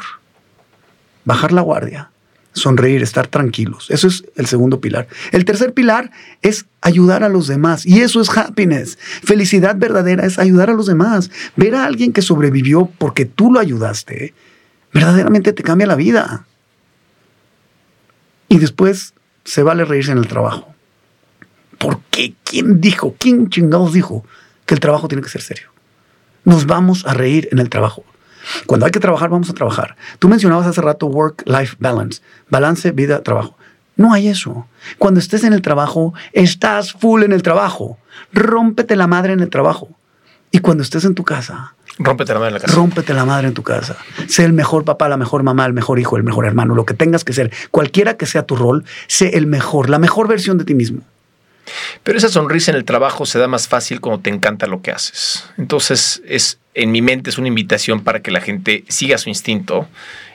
bajar la guardia, sonreír, estar tranquilos. Eso es el segundo pilar. El tercer pilar es ayudar a los demás. Y eso es happiness. Felicidad verdadera es ayudar a los demás. Ver a alguien que sobrevivió porque tú lo ayudaste, verdaderamente te cambia la vida. Y después se vale reírse en el trabajo. ¿Por qué? ¿Quién dijo? ¿Quién chingados dijo que el trabajo tiene que ser serio? Nos vamos a reír en el trabajo. Cuando hay que trabajar, vamos a trabajar. Tú mencionabas hace rato work-life balance, balance vida-trabajo. No hay eso. Cuando estés en el trabajo, estás full en el trabajo. Rómpete la madre en el trabajo. Y cuando estés en tu casa, Rómpete la madre en la casa. Rómpete la madre en tu casa. Sé el mejor papá, la mejor mamá, el mejor hijo, el mejor hermano, lo que tengas que ser. Cualquiera que sea tu rol, sé el mejor, la mejor versión de ti mismo. Pero esa sonrisa en el trabajo se da más fácil cuando te encanta lo que haces. Entonces, es en mi mente es una invitación para que la gente siga su instinto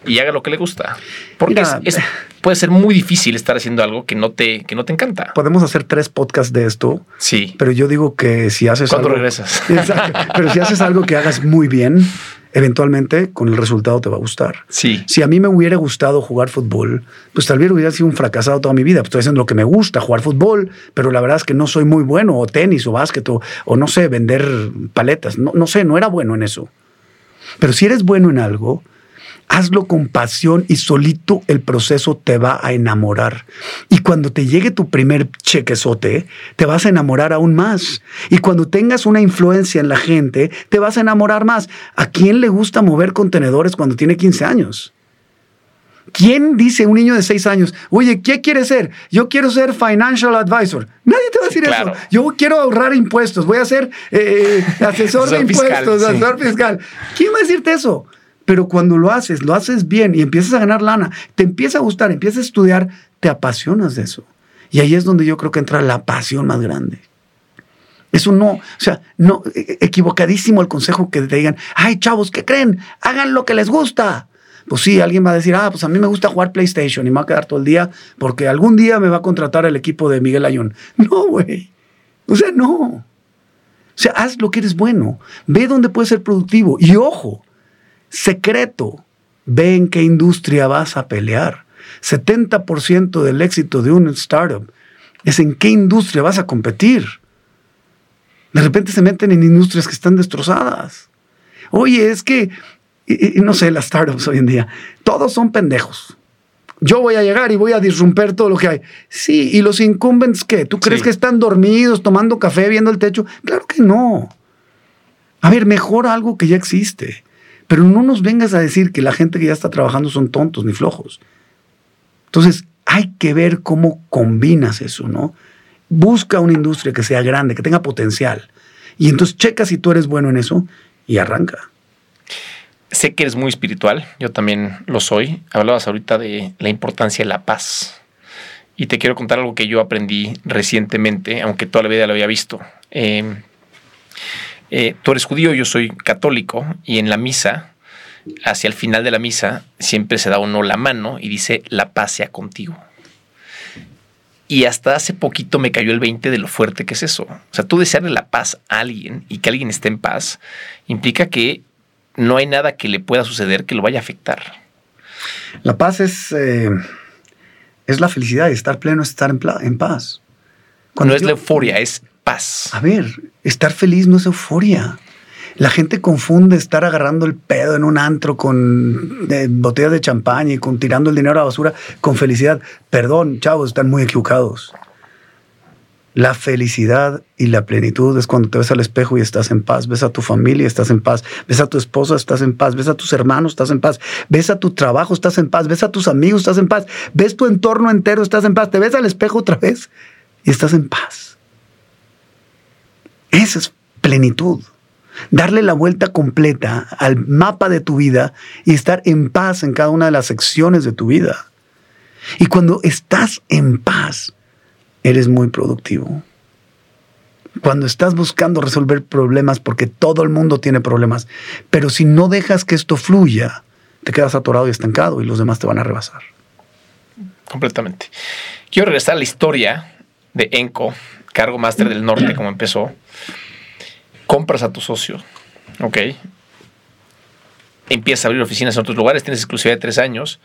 y haga lo que le gusta. Porque Mira, es- es- puede ser muy difícil estar haciendo algo que no te, que no te encanta. Podemos hacer tres podcasts de esto, Sí. pero yo digo que si haces ¿Cuándo algo... regresas? Exacto. Pero si haces algo que hagas muy bien, eventualmente con el resultado te va a gustar. Sí. Si a mí me hubiera gustado jugar fútbol, pues tal vez hubiera sido un fracasado toda mi vida. Pues estoy haciendo lo que me gusta, jugar fútbol, pero la verdad es que no soy muy bueno, o tenis, o básquet, o, o no sé, vender paletas. No, no sé, no era bueno en eso. Pero si eres bueno en algo, hazlo con pasión y solito el proceso te va a enamorar. Y cuando te llegue tu primer chequezote, te vas a enamorar aún más. Y cuando tengas una influencia en la gente, te vas a enamorar más. ¿A quién le gusta mover contenedores cuando tiene 15 años? ¿Quién dice a un niño de 6 años, oye, ¿qué quieres ser? Yo quiero ser financial advisor. Nadie te va a decir Claro. eso. Yo quiero ahorrar impuestos, voy a ser eh, *laughs* asesor de Asesor fiscal, impuestos, sí. asesor fiscal. ¿Quién va a decirte eso? Pero cuando lo haces, lo haces bien y empiezas a ganar lana, te empieza a gustar, empiezas a estudiar, te apasionas de eso. Y ahí es donde yo creo que entra la pasión más grande. Eso no, o sea, no, e- equivocadísimo el consejo que te digan, ay, chavos, ¿qué creen? Hagan lo que les gusta. Pues sí, alguien va a decir, ah, pues a mí me gusta jugar PlayStation y me va a quedar todo el día porque algún día me va a contratar el equipo de Miguel Ayón. No, güey. O sea, no. O sea, haz lo que eres bueno. Ve dónde puedes ser productivo. Y ojo, secreto, ve en qué industria vas a pelear. 70% del éxito de un startup es en qué industria vas a competir. De repente se meten en industrias que están destrozadas. Oye, es que, y- y no sé, las startups hoy en día, todos son pendejos. Yo voy a llegar y voy a disromper todo lo que hay. Sí, ¿y los incumbents qué? ¿Tú crees Sí. que están dormidos, tomando café, viendo el techo? Claro que no. A ver, mejora algo que ya existe. Pero no nos vengas a decir que la gente que ya está trabajando son tontos ni flojos. Entonces, hay que ver cómo combinas eso, ¿no? Busca una industria que sea grande, que tenga potencial. Y entonces checa si tú eres bueno en eso y arranca. Sé que eres muy espiritual, yo también lo soy. Hablabas ahorita de la importancia de la paz. Y te quiero contar algo que yo aprendí recientemente, aunque toda la vida lo había visto. Eh, eh, tú eres judío, yo soy católico, y en la misa, hacia el final de la misa, siempre se da uno la mano y dice, la paz sea contigo. Y hasta hace poquito me cayó el 20 de lo fuerte que es eso. O sea, tú desearle la paz a alguien y que alguien esté en paz implica que no hay nada que le pueda suceder que lo vaya a afectar. La paz es, eh, es la felicidad estar pleno es estar en, paz. no es la euforia, es paz. A ver, estar feliz no es euforia. La gente confunde estar agarrando el pedo en un antro con botellas de champaña y con tirando el dinero a la basura con felicidad. Perdón, chavos, están muy equivocados. La felicidad y la plenitud es cuando te ves al espejo y estás en paz. Ves a tu familia, estás en paz. Ves a tu esposa, estás en paz. Ves a tus hermanos, estás en paz. Ves a tu trabajo, estás en paz. Ves a tus amigos, estás en paz. Ves tu entorno entero, estás en paz. Te ves al espejo otra vez y estás en paz. Esa es plenitud. Darle la vuelta completa al mapa de tu vida y estar en paz en cada una de las secciones de tu vida. Y cuando estás en paz, eres muy productivo. Cuando estás buscando resolver problemas, porque todo el mundo tiene problemas, pero si no dejas que esto fluya, te quedas atorado y estancado y los demás te van a rebasar. Completamente. Quiero regresar a la historia de Enco, cargo máster del norte, como empezó. Compras a tu socio, ok. Empiezas a abrir oficinas en otros lugares, tienes exclusividad de tres años.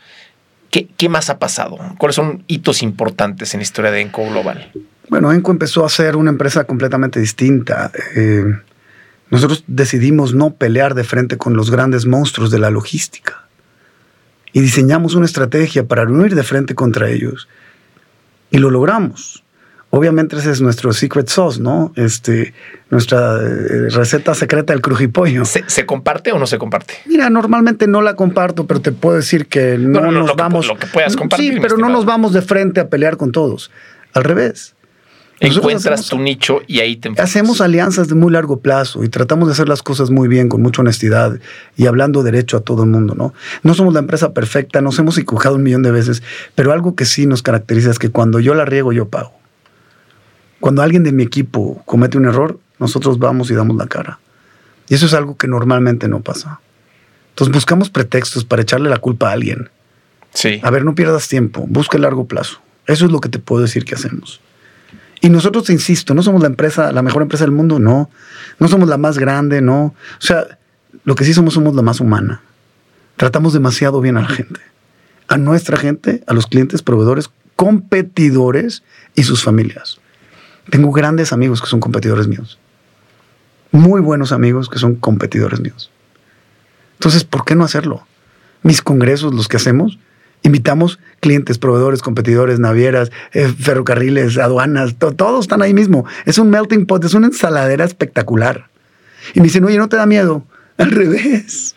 ¿Qué, qué más ha pasado? ¿Cuáles son hitos importantes en la historia de Enco Global? Bueno, Enco empezó a ser una empresa completamente distinta. Eh, nosotros decidimos no pelear de frente con los grandes monstruos de la logística. y diseñamos una estrategia para no ir de frente contra ellos. Y lo logramos. Obviamente ese es nuestro secret sauce, ¿no? Este, nuestra eh, receta secreta del crujipollo. ¿Se, ¿Se, comparte o no se comparte? Mira, normalmente no la comparto, pero te puedo decir que no, No, no, nos lo que- vamos. lo que puedas compartir, Sí, pero no nos vamos de frente a pelear con todos. Al revés. Nosotros Encuentras hacemos- tu nicho y ahí te enfocas. Hacemos alianzas de muy largo plazo y tratamos de hacer las cosas muy bien, con mucha honestidad y hablando derecho a todo el mundo, ¿no? No somos la empresa perfecta, nos hemos equivocado un millón de veces, pero algo que sí nos caracteriza es que cuando yo la riego, yo pago. Cuando alguien de mi equipo comete un error, nosotros vamos y damos la cara. Y eso es algo que normalmente no pasa. Entonces buscamos pretextos para echarle la culpa a alguien. Sí. A ver, no pierdas tiempo, busca el largo plazo. Eso es lo que te puedo decir que hacemos. Y nosotros, te insisto, no somos la empresa, la mejor empresa del mundo, no. No somos la más grande, no. O sea, lo que sí somos, somos la más humana. Tratamos demasiado bien a la gente. A nuestra gente, a los clientes, proveedores, competidores y sus familias. Tengo grandes amigos que son competidores míos. Muy buenos amigos que son competidores míos. Entonces, ¿por qué no hacerlo? Mis congresos, los que hacemos, invitamos clientes, proveedores, competidores, navieras, eh, ferrocarriles, aduanas, to- todos están ahí mismo. Es un melting pot, es una ensaladera espectacular. Y me dicen, oye, ¿no te da miedo? Al revés.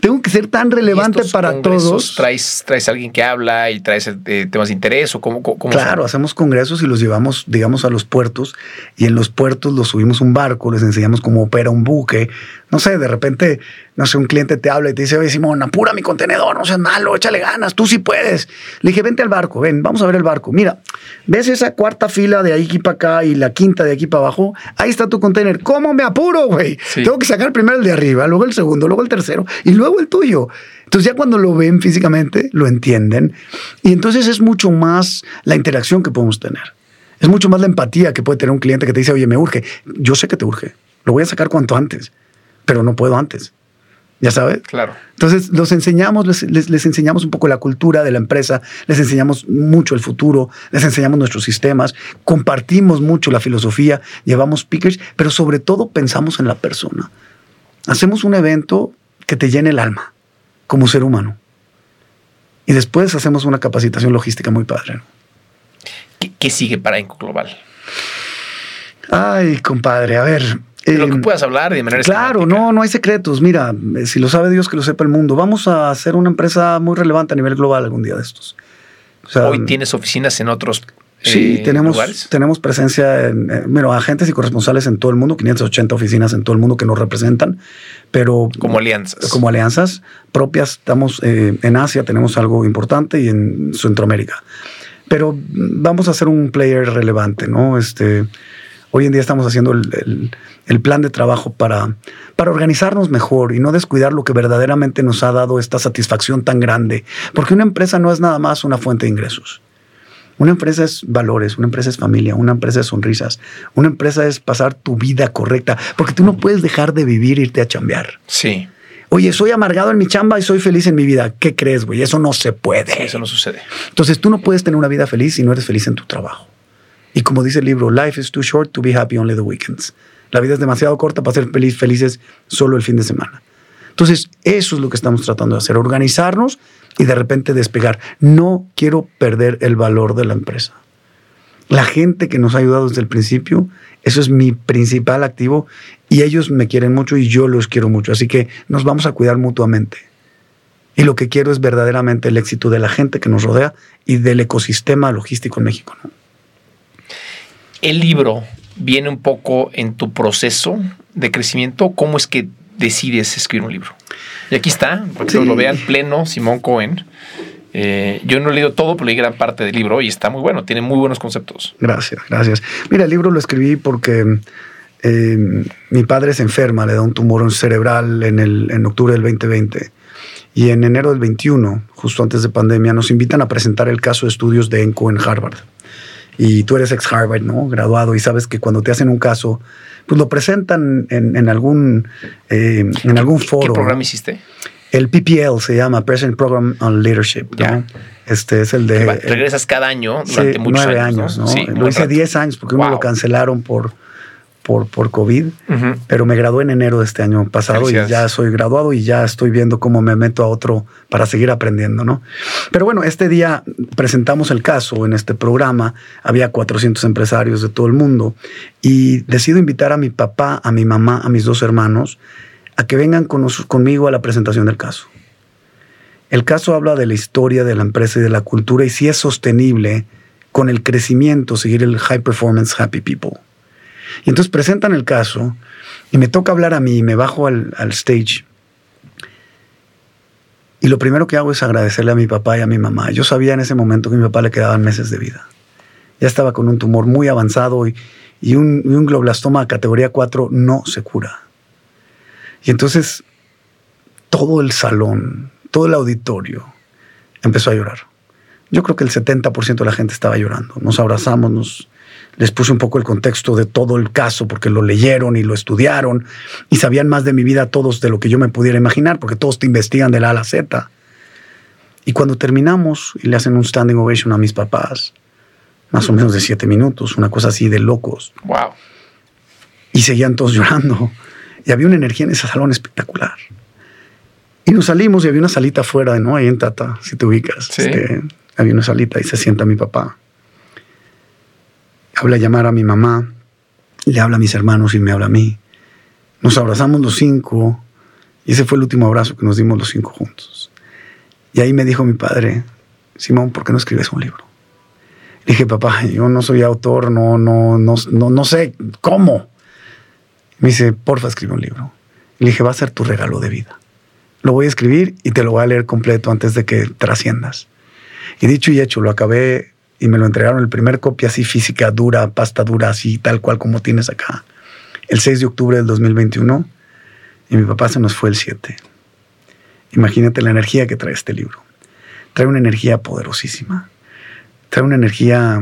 Tengo que ser tan ¿Y relevante para todos. ¿Traes, ¿Traes a alguien que habla y traes eh, temas de interés o cómo, cómo cómo Claro, son? hacemos congresos y los llevamos, digamos, a los puertos y en los puertos los subimos un barco, les enseñamos cómo opera un buque. No sé, de repente, no sé, un cliente te habla y te dice, oye, Simón, apura mi contenedor, no seas malo, échale ganas, tú sí puedes. Le dije, vente al barco, ven, vamos a ver el barco. Mira, ¿ves esa cuarta fila de aquí para acá y la quinta de aquí para abajo? Ahí está tu contenedor. ¿Cómo me apuro, güey? Sí. Tengo que sacar primero el de arriba, luego el segundo, luego el tercero y luego el tuyo. Entonces ya cuando lo ven físicamente, lo entienden. Y entonces es mucho más la interacción que podemos tener. Es mucho más la empatía que puede tener un cliente que te dice, oye, me urge. Yo sé que te urge. Lo voy a sacar cuanto antes, pero no puedo antes. ¿Ya sabes? Claro. Entonces los enseñamos, les, les- les enseñamos un poco la cultura de la empresa, les enseñamos mucho el futuro, les enseñamos nuestros sistemas, compartimos mucho la filosofía, llevamos speakers, pero sobre todo pensamos en la persona. Hacemos un evento que te llene el alma como ser humano. Y después hacemos una capacitación logística muy padre. ¿no? ¿Qué, qué sigue para Enco Global? Ay, compadre, a ver. De lo que eh, puedas hablar de manera Claro, esquemática. no, no hay secretos. Mira, eh, si lo sabe Dios, que lo sepa el mundo. Vamos a hacer una empresa muy relevante a nivel global algún día de estos. O sea, Hoy tienes oficinas en otros Sí, eh, tenemos, lugares. tenemos presencia en, eh, bueno, agentes y corresponsales en todo el mundo, 580 oficinas en todo el mundo que nos representan, pero Como alianzas. como alianzas propias estamos eh, en Asia, tenemos algo importante y en Centroamérica. Pero vamos a ser un player relevante, ¿no? Este, hoy en día estamos haciendo el, el- el plan de trabajo para, para organizarnos mejor y no descuidar lo que verdaderamente nos ha dado esta satisfacción tan grande. Porque una empresa no es nada más una fuente de ingresos. Una empresa es valores, una empresa es familia, una empresa es sonrisas, una empresa es pasar tu vida correcta, porque tú no puedes dejar de vivir e irte a chambear. Sí, Oye, soy amargado en mi chamba y soy feliz en mi vida. ¿Qué crees, güey? Eso no se puede. eso no sucede. Entonces tú no puedes tener una vida feliz si no eres feliz en tu trabajo. Y como dice el libro, life is too short to be happy only the weekends. La vida es demasiado corta para ser feliz, felices solo el fin de semana. Entonces, eso es lo que estamos tratando de hacer, organizarnos y de repente despegar. No quiero perder el valor de la empresa. La gente que nos ha ayudado desde el principio, eso es mi principal activo y ellos me quieren mucho y yo los quiero mucho. Así que nos vamos a cuidar mutuamente. Y lo que quiero es verdaderamente el éxito de la gente que nos rodea y del ecosistema logístico en México. El libro viene un poco en tu proceso de crecimiento. ¿Cómo es que decides escribir un libro? Y aquí está, para que Sí. todos lo vean, pleno, Simón Cohen. Eh, yo no he leído todo, pero leí gran parte del libro y está muy bueno, tiene muy buenos conceptos. Gracias, gracias. Mira, el libro lo escribí porque eh, mi padre se enferma, le da un tumor cerebral en, el, en octubre del 2020. Y en enero del 21, justo antes de pandemia, nos invitan a presentar el caso de estudios de ENCO en Harvard. Y tú eres ex Harvard, ¿no? Graduado, y sabes que cuando te hacen un caso, pues lo presentan en, en algún, eh, en algún foro. ¿Qué programa hiciste? El PPL se llama President Program on Leadership. ¿no? Este es el de. Va- Regresas cada año Sí, durante muchos nueve años. años, ¿no? Sí, lo hice rato. 10 años porque uno Wow. lo cancelaron por, por, por COVID, pero me gradué en enero de este año pasado y ya soy graduado y ya estoy viendo cómo me meto a otro para seguir aprendiendo, ¿no? Pero bueno, este día presentamos el caso en este programa, había 400 empresarios de todo el mundo y decido invitar a mi papá, a mi mamá, a mis dos hermanos a que vengan con conmigo a la presentación del caso. El caso habla de la historia de la empresa y de la cultura y si es sostenible con el crecimiento seguir el high performance happy people. Y entonces presentan el caso y me toca hablar a mí, me bajo al, al stage. Y lo primero que hago es agradecerle a mi papá y a mi mamá. Yo sabía en ese momento que a mi papá le quedaban meses de vida. Ya estaba con un tumor muy avanzado y, y un, y un categoría 4 no se cura. Y entonces todo el salón, todo el auditorio empezó a llorar. Yo creo que el 70% de la gente estaba llorando. Nos abrazamos, nos, les puse un poco el contexto de todo el caso porque lo leyeron y lo estudiaron y sabían más de mi vida todos de lo que yo me pudiera imaginar porque todos te investigan de la A a la Z. Y cuando terminamos y le hacen un standing ovation a mis papás, más o menos de siete minutos, una cosa así de locos. Wow. Y seguían todos llorando. Y había una energía en ese salón espectacular. Y nos salimos y había una salita afuera, ¿no? Ahí en Tata, si te ubicas. Este, había una salita y se sienta mi papá. Habla a llamar a mi mamá, le habla a mis hermanos y me habla a mí. Nos abrazamos los cinco y ese fue el último abrazo que nos dimos los cinco juntos. Y ahí me dijo mi padre, Simón, ¿por qué no escribes un libro? Le dije, papá, yo no soy autor, no, no, no, no, sé cómo. Me dice, porfa, escribe un libro. Le dije, va a ser tu regalo de vida. Lo voy a escribir y te lo voy a leer completo antes de que trasciendas. Y dicho y hecho, lo acabé y me lo entregaron el primer copia así física, dura, pasta dura, así tal cual como tienes acá, el 6 de octubre del 2021. Y mi papá se nos fue el 7. Imagínate la energía que trae este libro. Trae una energía poderosísima trae una energía.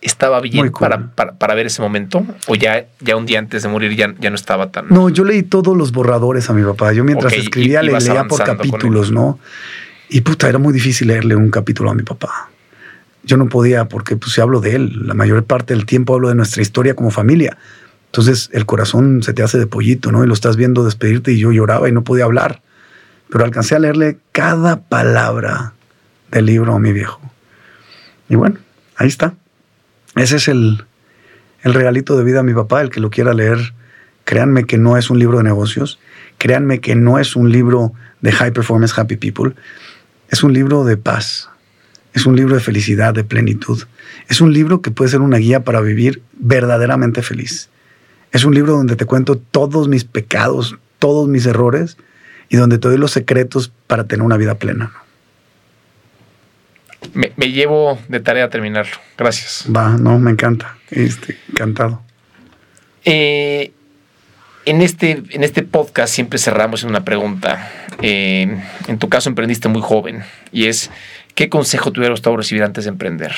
¿Estaba bien para, para, ver ese momento? ¿O ya, ya un día antes de morir ya, ya no estaba tan.? No, yo leí todos los borradores a mi papá. Yo mientras escribía le leía por capítulos, ¿no? Y puta, era muy difícil leerle un capítulo a mi papá. Yo no podía porque pues si hablo de él, la mayor parte del tiempo hablo de nuestra historia como familia. Entonces el corazón se te hace de pollito, ¿no? Y lo estás viendo despedirte y yo lloraba y no podía hablar. Pero alcancé a leerle cada palabra del libro a mi viejo. Y bueno, ahí está. Ese es el, el regalito de vida a mi papá, el que lo quiera leer. Créanme que no es un libro de negocios. Créanme que no es un libro de High Performance Happy People. Es un libro de paz. Es un libro de felicidad, de plenitud. Es un libro que puede ser una guía para vivir verdaderamente feliz. Es un libro donde te cuento todos mis pecados, todos mis errores y donde te doy los secretos para tener una vida plena me, llevo de tarea a terminarlo. Gracias. Va, no, me encanta. Este, encantado. Eh, en, este, en este podcast siempre cerramos en una pregunta. Eh, en tu caso emprendiste muy joven y es, ¿qué consejo te hubiera gustado recibir antes de emprender?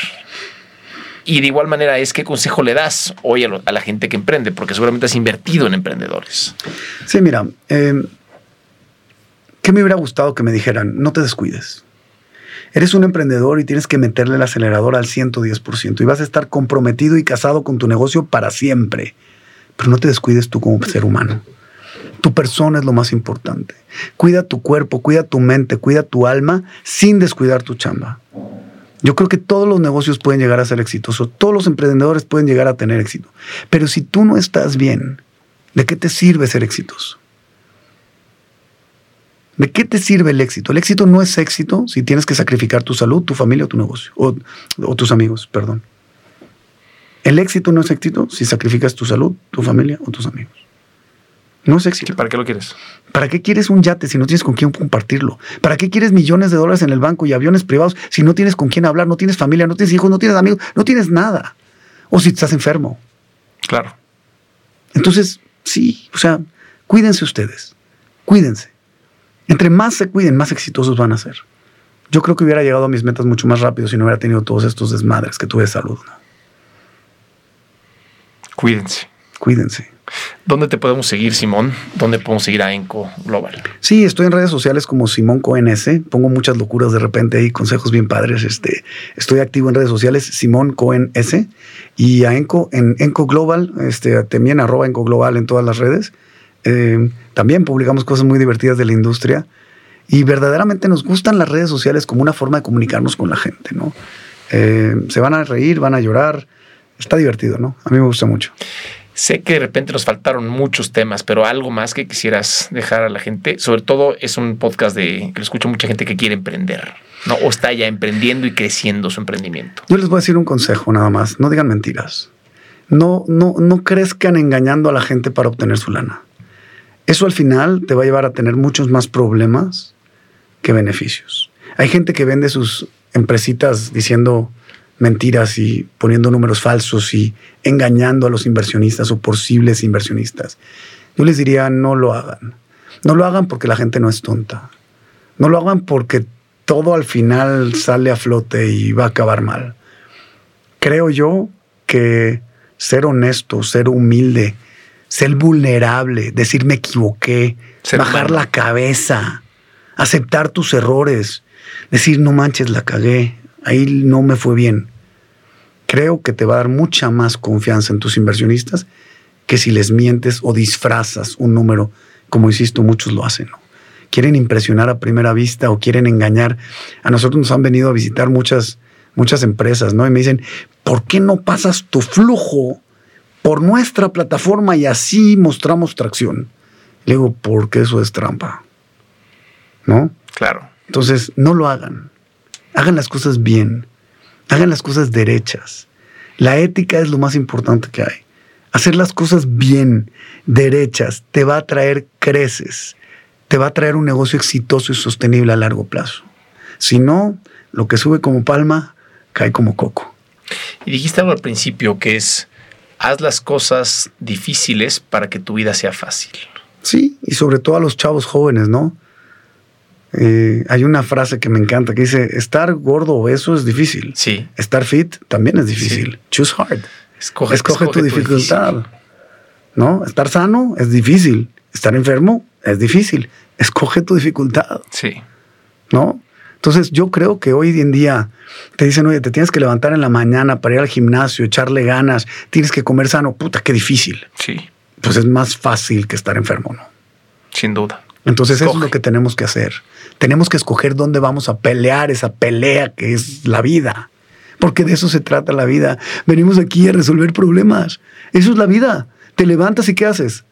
Y de igual manera es, ¿qué consejo le das hoy a, la gente que emprende? Porque seguramente has invertido en emprendedores. Sí, mira, eh, ¿qué me hubiera gustado que me dijeran? No te descuides Eres un emprendedor y tienes que meterle el acelerador al 110% y vas a estar comprometido y casado con tu negocio para siempre. Pero no te descuides tú como ser humano. Tu persona es lo más importante. Cuida tu cuerpo, cuida tu mente, cuida tu alma sin descuidar tu chamba. Yo creo que todos los negocios pueden llegar a ser exitosos, todos los emprendedores pueden llegar a tener éxito. Pero si tú no estás bien, ¿de qué te sirve ser exitoso? ¿De qué te sirve el éxito? El éxito no es éxito si tienes que sacrificar tu salud, tu familia o tu negocio, o, tus amigos, perdón. El éxito no es éxito si sacrificas tu salud, tu familia o tus amigos. No es éxito. ¿Para qué lo quieres? ¿Para qué quieres un yate si no tienes con quién compartirlo? ¿Para qué quieres millones de dólares en el banco y aviones privados si no tienes con quién hablar, no tienes familia, no tienes hijos, no tienes amigos, no tienes nada? O si estás enfermo. Claro. Entonces, sí, o sea, cuídense ustedes. Cuídense. Entre más se cuiden, más exitosos van a ser. Yo creo que hubiera llegado a mis metas mucho más rápido si no hubiera tenido todos estos desmadres que tuve de salud. Cuídense. Cuídense. ¿Dónde te podemos seguir, Simón? ¿Dónde podemos seguir a Enco Global? Sí, estoy en redes sociales como Simón Cohen Pongo muchas locuras de repente ahí, consejos bien padres. Este, estoy activo en redes sociales, Simón Cohen S. Y a Enco en Enco Global, este, también arroba Enco Global en todas las redes. Eh, también publicamos cosas muy divertidas de la industria. Y verdaderamente nos gustan las redes sociales como una forma de comunicarnos con la gente, ¿no? Eh, se van a reír, van a llorar. Está divertido, ¿no? A mí me gusta mucho. Sé que de repente nos faltaron muchos temas, pero algo más que quisieras dejar a la gente. Sobre todo es un podcast de que lo escucha mucha gente que quiere emprender, ¿no? O está ya emprendiendo y creciendo su emprendimiento. Yo les voy a decir un consejo nada más. No digan mentiras. No, no, no crezcan engañando a la gente para obtener su lana. Eso al final te va a llevar a tener muchos más problemas que beneficios. Hay gente que vende sus empresitas diciendo mentiras y poniendo números falsos y engañando a los inversionistas o posibles inversionistas. Yo les diría, no lo hagan. No lo hagan porque la gente no es tonta. No lo hagan porque todo al final sale a flote y va a acabar mal. Creo yo que ser honesto, ser humilde, ser vulnerable, decir me equivoqué, bajar la cabeza, aceptar tus errores, decir no manches, la cagué, ahí no me fue bien creo que te va a dar mucha más confianza en tus inversionistas que si les mientes o disfrazas un número, como insisto, muchos lo hacen. Quieren impresionar a primera vista o quieren engañar. A nosotros nos han venido a visitar muchas, muchas empresas, ¿no? Y me dicen, ¿por qué no pasas tu flujo por nuestra plataforma y así mostramos tracción? Le digo, porque eso es trampa. ¿No? Claro. Entonces, no lo hagan. Hagan las cosas bien. Hagan las cosas derechas. La ética es lo más importante que hay. Hacer las cosas bien, derechas, te va a traer creces, te va a traer un negocio exitoso y sostenible a largo plazo. Si no, lo que sube como palma, cae como coco. Y dijiste algo al principio que es, haz las cosas difíciles para que tu vida sea fácil. Sí, y sobre todo a los chavos jóvenes, ¿no? Eh, hay una frase que me encanta que dice, estar gordo o eso es difícil. Sí. Estar fit también es difícil. Choose hard. Escoge, tu dificultad. ¿No? Estar sano es difícil. Estar enfermo es difícil. Escoge tu dificultad. Sí. ¿No? Entonces yo creo que hoy en día te dicen, oye, te tienes que levantar en la mañana para ir al gimnasio, echarle ganas, tienes que comer sano. Puta, qué difícil. Sí. Pues es más fácil que estar enfermo, ¿no? Sin duda. Entonces eso es lo que tenemos que hacer. Tenemos que escoger dónde vamos a pelear esa pelea que es la vida. Porque de eso se trata la vida. Venimos aquí a resolver problemas. Eso es la vida. Te levantas y ¿qué haces?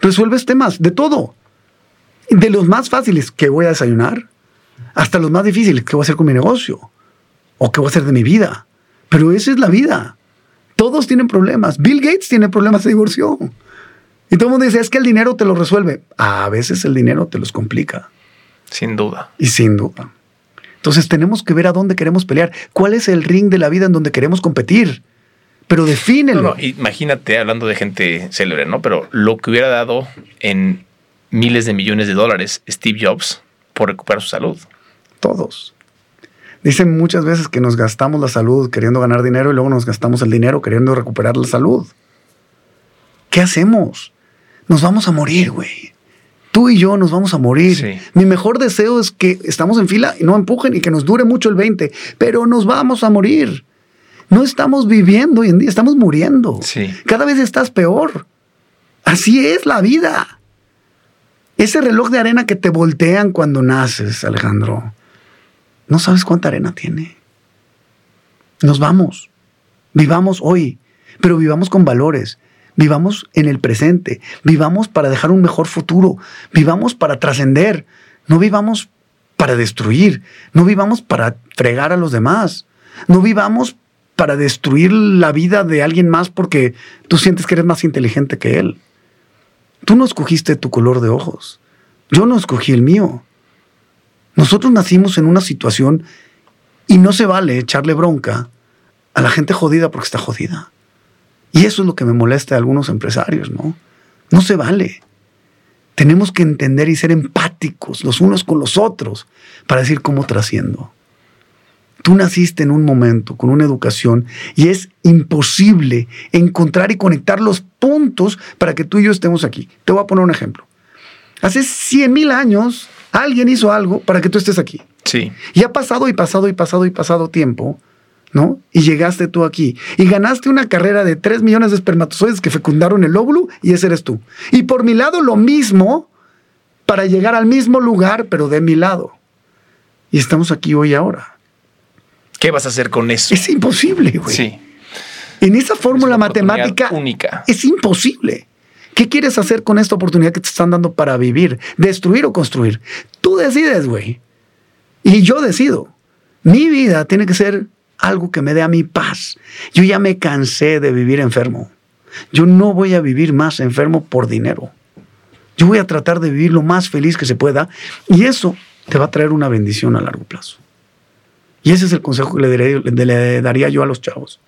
Resuelves temas de todo. De los más fáciles, que voy a desayunar? Hasta los más difíciles, ¿qué voy a hacer con mi negocio? ¿O qué voy a hacer de mi vida? Pero esa es la vida. Todos tienen problemas. Bill Gates tiene problemas de divorcio. Y todo el mundo dice, es que el dinero te lo resuelve. A veces el dinero te los complica. Sin duda. Y sin duda. Entonces tenemos que ver a dónde queremos pelear. ¿Cuál es el ring de la vida en donde queremos competir? Pero defínelo. imagínate, hablando de gente célebre, ¿no? Pero lo que hubiera dado en miles de millones de dólares Steve Jobs por recuperar su salud. Todos. Dicen muchas veces que nos gastamos la salud queriendo ganar dinero y luego nos gastamos el dinero queriendo recuperar la salud. ¿Qué hacemos? Nos vamos a morir, güey. Tú y yo nos vamos a morir. Mi mejor deseo es que estamos en fila y no empujen y que nos dure mucho el 20, pero nos vamos a morir. No estamos viviendo hoy en día, estamos muriendo. Cada vez estás peor. Así es la vida. Ese reloj de arena que te voltean cuando naces, Alejandro, no sabes cuánta arena tiene. Nos vamos. Vivamos hoy, pero vivamos con valores. Vivamos en el presente, vivamos para dejar un mejor futuro, vivamos para trascender, no vivamos para destruir, no vivamos para fregar a los demás, no vivamos para destruir la vida de alguien más porque tú sientes que eres más inteligente que él. Tú no escogiste tu color de ojos, yo no escogí el mío. Nosotros nacimos en una situación y no se vale echarle bronca a la gente jodida porque está jodida. Y eso es lo que me molesta a algunos empresarios, ¿no? No se vale. Tenemos que entender y ser empáticos los unos con los otros para decir cómo trasciendo. Tú naciste en un momento con una educación y es imposible encontrar y conectar los puntos para que tú y yo estemos aquí. Te voy a poner un ejemplo. Hace 100 mil años alguien hizo algo para que tú estés aquí. Sí. Y ha pasado y pasado y pasado y pasado tiempo, ¿no? Y llegaste tú aquí. Y ganaste una carrera de 3 millones de espermatozoides que fecundaron el óvulo y ese eres tú. Y por mi lado lo mismo para llegar al mismo lugar, pero de mi lado. Y estamos aquí hoy y ahora. ¿Qué vas a hacer con eso? Es imposible, güey. Sí. En esa fórmula Es matemática única. es imposible. ¿Qué quieres hacer con esta oportunidad que te están dando para vivir? ¿Destruir o construir? Tú decides, güey. Y yo decido. Mi vida tiene que ser algo que me dé a mi paz. Yo ya me cansé de vivir enfermo. Yo no voy a vivir más enfermo por dinero. Yo voy a tratar de vivir lo más feliz que se pueda y eso te va a traer una bendición a largo plazo. Y ese es el consejo que le, daré- le daría yo a los chavos.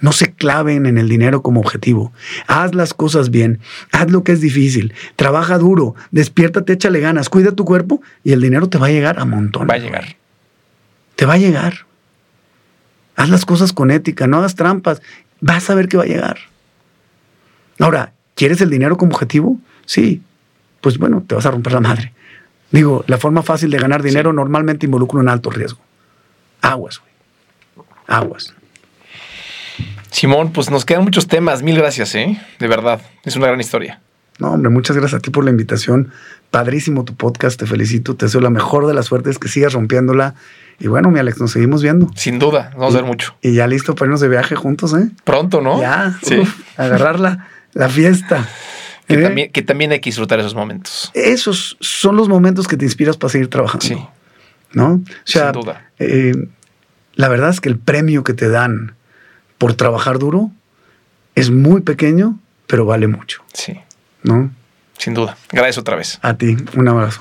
No se claven en el dinero como objetivo. Haz las cosas bien. Haz lo que es difícil. Trabaja duro. Despiértate, échale ganas. Cuida tu cuerpo y el dinero te va a llegar a montón. Va a llegar. Te va a llegar. Haz las cosas con ética. No hagas trampas. Vas a ver que va a llegar. Ahora, ¿quieres el dinero como objetivo? Sí. Pues bueno, te vas a romper la madre. Digo, la forma fácil de ganar dinero normalmente involucra un alto riesgo. Aguas, güey. Aguas. Simón, pues nos quedan muchos temas. Mil gracias, ¿eh? De verdad. Es una gran historia. No, hombre, muchas gracias a ti por la invitación. Padrísimo tu podcast, te felicito, te deseo la mejor de las suertes, que sigas rompiéndola. Y bueno, mi Alex, nos seguimos viendo. Sin duda. Vamos a ver mucho. Y ya listo para irnos de viaje juntos, ¿eh? Pronto, ¿no? Ya, Sí. uf, agarrar la, la fiesta. Que, ¿eh? también, que también hay que disfrutar esos momentos. Esos son los momentos que te inspiras para seguir trabajando. Sí. ¿No? O sea, Sin duda. eh, la verdad es que el premio que te dan por trabajar duro es muy pequeño, pero vale mucho. Sí. ¿No? Sin duda. Gracias otra vez. A ti, un abrazo.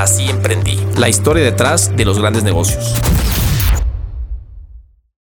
Así emprendí. La historia detrás de los grandes negocios.